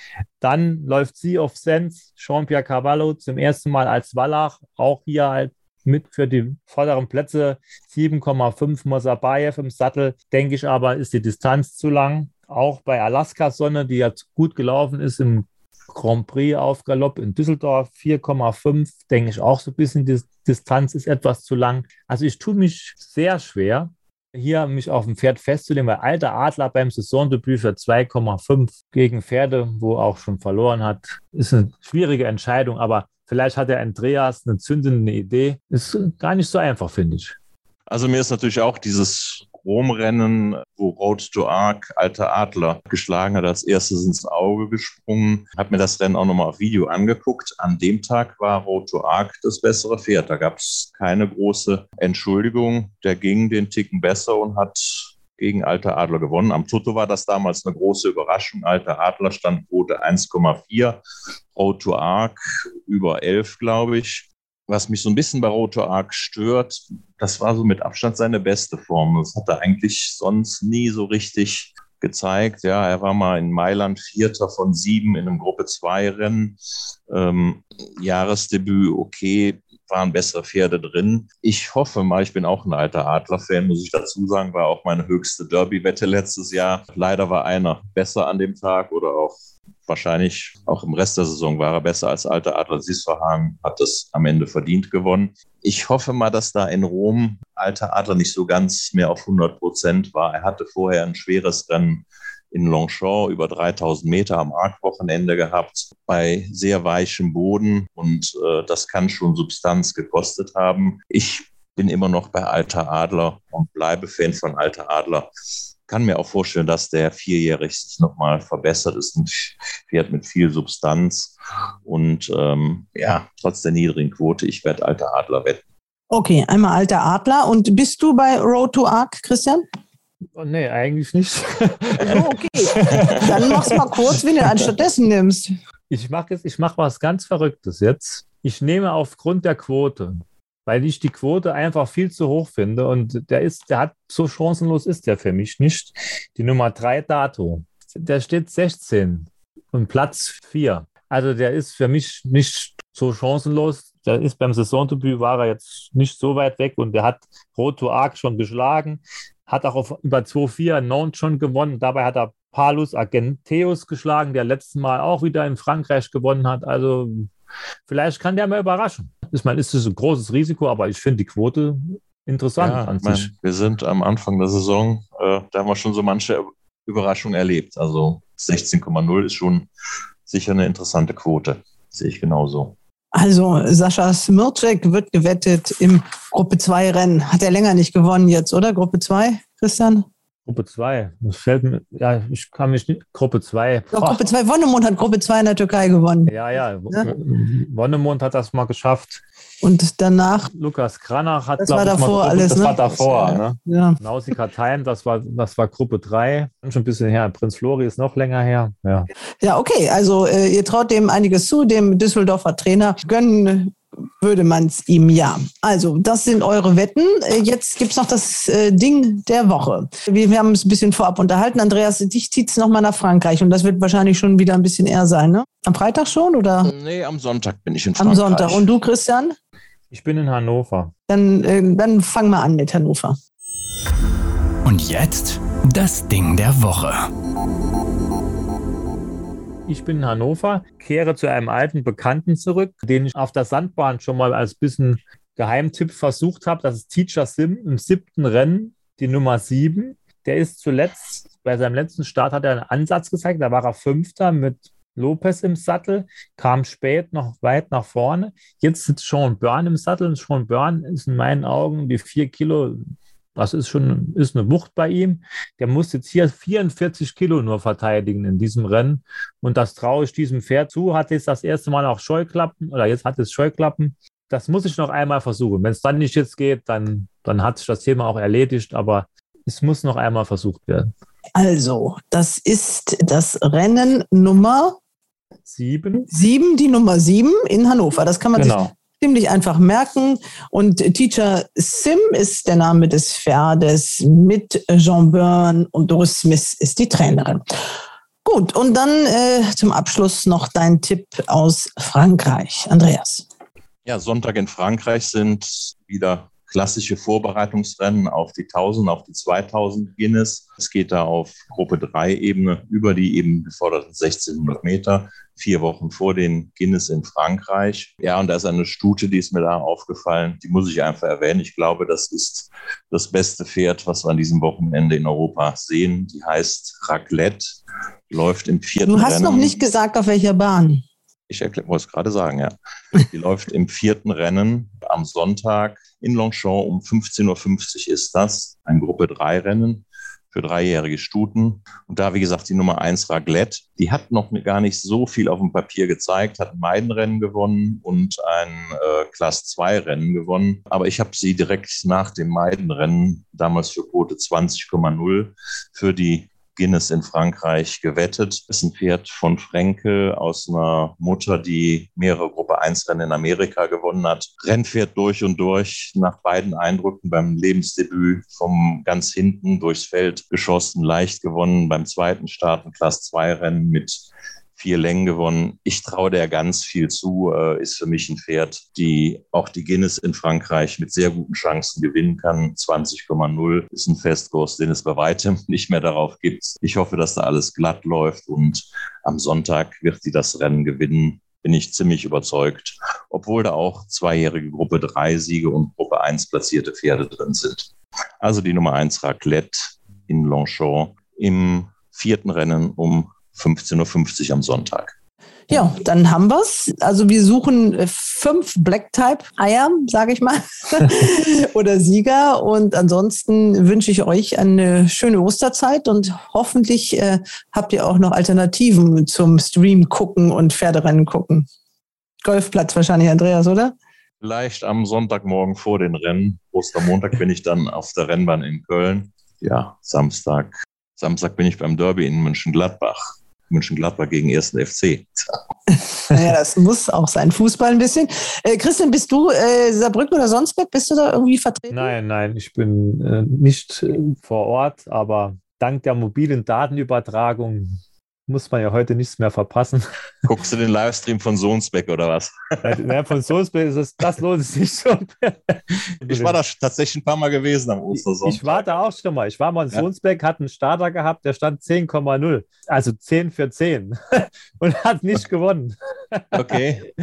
Dann läuft sie auf Sens, Jean-Pierre Cavallo zum ersten Mal als Wallach, auch hier halt mit für die vorderen Plätze 7,5 Mosabayev im Sattel. Denke ich aber, ist die Distanz zu lang. Auch bei Alaska Sonne, die jetzt gut gelaufen ist im Grand Prix auf Galopp in Düsseldorf, 4,5, denke ich auch so ein bisschen, die Distanz ist etwas zu lang. Also ich tue mich sehr schwer, hier mich auf dem Pferd festzulegen, weil alter Adler beim Saisondebüt für 2,5 gegen Pferde, wo auch schon verloren hat, ist eine schwierige Entscheidung, aber vielleicht hat der Andreas eine zündende Idee. Ist gar nicht so einfach, finde ich. Also mir ist natürlich auch dieses Romrennen, wo Road to Arc Alter Adler geschlagen hat, als erstes ins Auge gesprungen. Habe mir das Rennen auch nochmal auf Video angeguckt. An dem Tag war Road to Arc das bessere Pferd. Da gab es keine große Entschuldigung. Der ging den Ticken besser und hat gegen Alter Adler gewonnen. Am Toto war das damals eine große Überraschung. Alter Adler stand Quote 1,4, Road to Arc über 11, glaube ich was mich so ein bisschen bei Roto Arc stört, das war so mit Abstand seine beste Form. Das hat er eigentlich sonst nie so richtig gezeigt. Ja, er war mal in Mailand Vierter von sieben in einem Gruppe 2 Rennen. Ähm, Jahresdebüt, okay, waren bessere Pferde drin. Ich hoffe mal, ich bin auch ein alter Adler-Fan, muss ich dazu sagen, war auch meine höchste Derby-Wette letztes Jahr. Leider war einer besser an dem Tag oder auch wahrscheinlich auch im Rest der Saison war er besser als alter Adler Sisverhagen, hat es am Ende verdient gewonnen. Ich hoffe mal, dass da in Rom alter Adler nicht so ganz mehr auf 100 Prozent war. Er hatte vorher ein schweres Rennen in Longchamp über 3000 Meter am Arc-Wochenende gehabt, bei sehr weichem Boden und äh, das kann schon Substanz gekostet haben. Ich bin immer noch bei Alter Adler und bleibe Fan von Alter Adler. Kann mir auch vorstellen, dass der vierjährig sich nochmal verbessert ist. Ein Pferd mit viel Substanz und ähm, ja, trotz der niedrigen Quote, ich werde Alter Adler wetten. Okay, einmal Alter Adler. Und bist du bei Road to Arc, Christian? Oh, nee, eigentlich nicht. Oh, okay. Dann mach's mal kurz, wenn du anstattdessen nimmst. Ich mache mache was ganz Verrücktes jetzt. Ich nehme aufgrund der Quote, weil ich die Quote einfach viel zu hoch finde und der ist, der hat so chancenlos ist der für mich nicht. Die Nummer 3 Dato. Der steht 16 und Platz 4. Also der ist für mich nicht so chancenlos. Der ist beim Saisondebüt war er jetzt nicht so weit weg und der hat Road to Arc schon geschlagen hat auch auf über 2-4 Nantes schon gewonnen. Dabei hat er Palus Argenteus geschlagen, der letztes Mal auch wieder in Frankreich gewonnen hat. Also vielleicht kann der mal überraschen. Ich meine, ist es ein großes Risiko, aber ich finde die Quote interessant ja, an sich. wir sind am Anfang der Saison, äh, da haben wir schon so manche Überraschungen erlebt. Also 16,0 ist schon sicher eine interessante Quote. Sehe ich genauso. Also Sascha Smircek wird gewettet im Gruppe 2 Rennen. Hat er länger nicht gewonnen jetzt, oder? Gruppe 2, Christian? Gruppe 2. Das fällt mir, ja, ich kann mich nicht. Gruppe 2. Gruppe 2, Wonnemund hat Gruppe 2 in der Türkei gewonnen. Ja, ja. ja? Wonnemund hat das mal geschafft. Und danach. Lukas Kranach hat das war davor mal, alles. Das ne? war davor. Das, ne? ja. Nausicaa Time, das war, das war Gruppe 3. Schon ein bisschen her. Prinz Flori ist noch länger her. Ja, ja okay. Also, äh, ihr traut dem einiges zu, dem Düsseldorfer Trainer. Gönnen würde man es ihm ja. Also, das sind eure Wetten. Äh, jetzt gibt es noch das äh, Ding der Woche. Wir, wir haben es ein bisschen vorab unterhalten. Andreas, dich zieht es nochmal nach Frankreich und das wird wahrscheinlich schon wieder ein bisschen eher sein, ne? Am Freitag schon oder? Nee, am Sonntag bin ich in Frankreich. Am Sonntag. Und du, Christian? Ich bin in Hannover. Dann, äh, dann fang mal an mit Hannover. Und jetzt das Ding der Woche. Ich bin in Hannover, kehre zu einem alten Bekannten zurück, den ich auf der Sandbahn schon mal als bisschen Geheimtipp versucht habe. Das ist Teacher Sim im siebten Rennen, die Nummer sieben. Der ist zuletzt, bei seinem letzten Start hat er einen Ansatz gezeigt, da war er Fünfter mit Lopez im Sattel, kam spät noch weit nach vorne. Jetzt sitzt Sean Byrne im Sattel und Sean Byrne ist in meinen Augen die vier Kilo, das ist schon ist eine Wucht bei ihm. Der muss jetzt hier 44 Kilo nur verteidigen in diesem Rennen. Und das traue ich diesem Pferd zu. Hat jetzt das erste Mal auch Scheuklappen oder jetzt hat es Scheuklappen. Das muss ich noch einmal versuchen. Wenn es dann nicht jetzt geht, dann, dann hat sich das Thema auch erledigt. Aber es muss noch einmal versucht werden. Also, das ist das Rennen Nummer Sieben. Sieben, die Nummer sieben in Hannover. Das kann man Genau. sich ziemlich einfach merken. Und Teacher Sim ist der Name des Pferdes mit Jean Byrne und Doris Smith ist die Trainerin. Gut, und dann äh, zum Abschluss noch dein Tipp aus Frankreich. Andreas. Ja, Sonntag in Frankreich sind wieder klassische Vorbereitungsrennen auf die 1000, auf die 2000 Guinness. Es geht da auf Gruppe 3 Ebene über die eben geforderten 1600 Meter, vier Wochen vor den Guinness in Frankreich. Ja, und da ist eine Stute, die ist mir da aufgefallen, die muss ich einfach erwähnen. Ich glaube, das ist das beste Pferd, was wir an diesem Wochenende in Europa sehen. Die heißt Raclette, läuft im vierten Du hast Rennen. noch nicht gesagt, auf welcher Bahn. Ich erkläre, wollte es gerade sagen, ja. Die läuft im vierten Rennen am Sonntag in Longchamp um 15.50 Uhr ist das. Ein Gruppe 3 Rennen für dreijährige Stuten. Und da, wie gesagt, die Nummer 1 Raglette, die hat noch gar nicht so viel auf dem Papier gezeigt, hat ein Meidenrennen gewonnen und ein äh, Class 2 Rennen gewonnen. Aber ich habe sie direkt nach dem Meidenrennen, damals für Quote 20,0, für die Guinness in Frankreich gewettet. Das ist ein Pferd von Frenkel aus einer Mutter, die mehrere Gruppe 1 Rennen in Amerika gewonnen hat. Rennpferd durch und durch, nach beiden Eindrücken beim Lebensdebüt vom ganz hinten durchs Feld geschossen, leicht gewonnen. Beim zweiten Start ein Class 2 Rennen mit vier Längen gewonnen. Ich traue der ganz viel zu, äh, ist für mich ein Pferd, die auch die Guinness in Frankreich mit sehr guten Chancen gewinnen kann. 20,0 ist ein Festkurs, den es bei weitem nicht mehr darauf gibt. Ich hoffe, dass da alles glatt läuft und am Sonntag wird sie das Rennen gewinnen. Bin ich ziemlich überzeugt, obwohl da auch zweijährige Gruppe 3 Siege und Gruppe 1 platzierte Pferde drin sind. Also die Nummer 1 Raclette in Longchamp im vierten Rennen um 15.50 Uhr am Sonntag. Ja, dann haben wir's. Also wir suchen äh, fünf Black-Type-Eier, sage ich mal, oder Sieger. Und ansonsten wünsche ich euch eine schöne Osterzeit und hoffentlich äh, habt ihr auch noch Alternativen zum Stream gucken und Pferderennen gucken. Golfplatz wahrscheinlich, Andreas, oder? Vielleicht am Sonntagmorgen vor den Rennen. Ostermontag bin ich dann auf der Rennbahn in Köln. Ja, Samstag. Samstag bin ich beim Derby in Mönchengladbach. Mönchengladbach gegen 1. FC. naja, das muss auch sein. Fußball ein bisschen. Äh, Christian, bist du äh, Saarbrücken oder Sonsbeck? Bist du da irgendwie vertreten? Nein, nein, ich bin äh, nicht äh, vor Ort, aber dank der mobilen Datenübertragung muss man ja heute nichts mehr verpassen. Guckst du den Livestream von Sohnsbeck oder was? Ja, von Sohnsbeck ist es, das lohnt sich schon. ich war da tatsächlich ein paar Mal gewesen am Ostersonntag. Ich war da auch schon mal. Ich war mal in Sohnsbeck, hat einen Starter gehabt, der stand 10,0. Also 10 für 10. Und hat nicht gewonnen. Okay.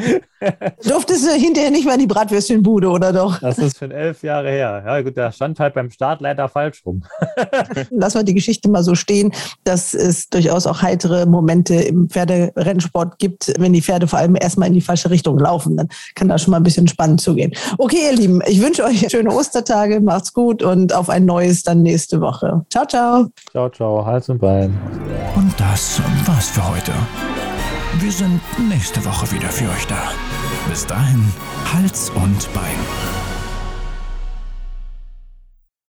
Durftest du hinterher nicht mal in die Bratwürstchenbude, oder doch? Das ist schon elf Jahre her. Ja, gut, der stand halt beim Start leider falsch rum. Lass mal die Geschichte mal so stehen, dass es durchaus auch heitere Momente im Pferderennsport gibt, wenn die Pferde vor allem erstmal in die falsche Richtung laufen. Dann kann das schon mal ein bisschen spannend zugehen. Okay, ihr Lieben, ich wünsche euch schöne Ostertage, macht's gut und auf ein neues dann nächste Woche. Ciao, ciao. Ciao, ciao, Hals und Bein. Und das war's für heute. Wir sind nächste Woche wieder für euch da. Bis dahin, Hals und Bein.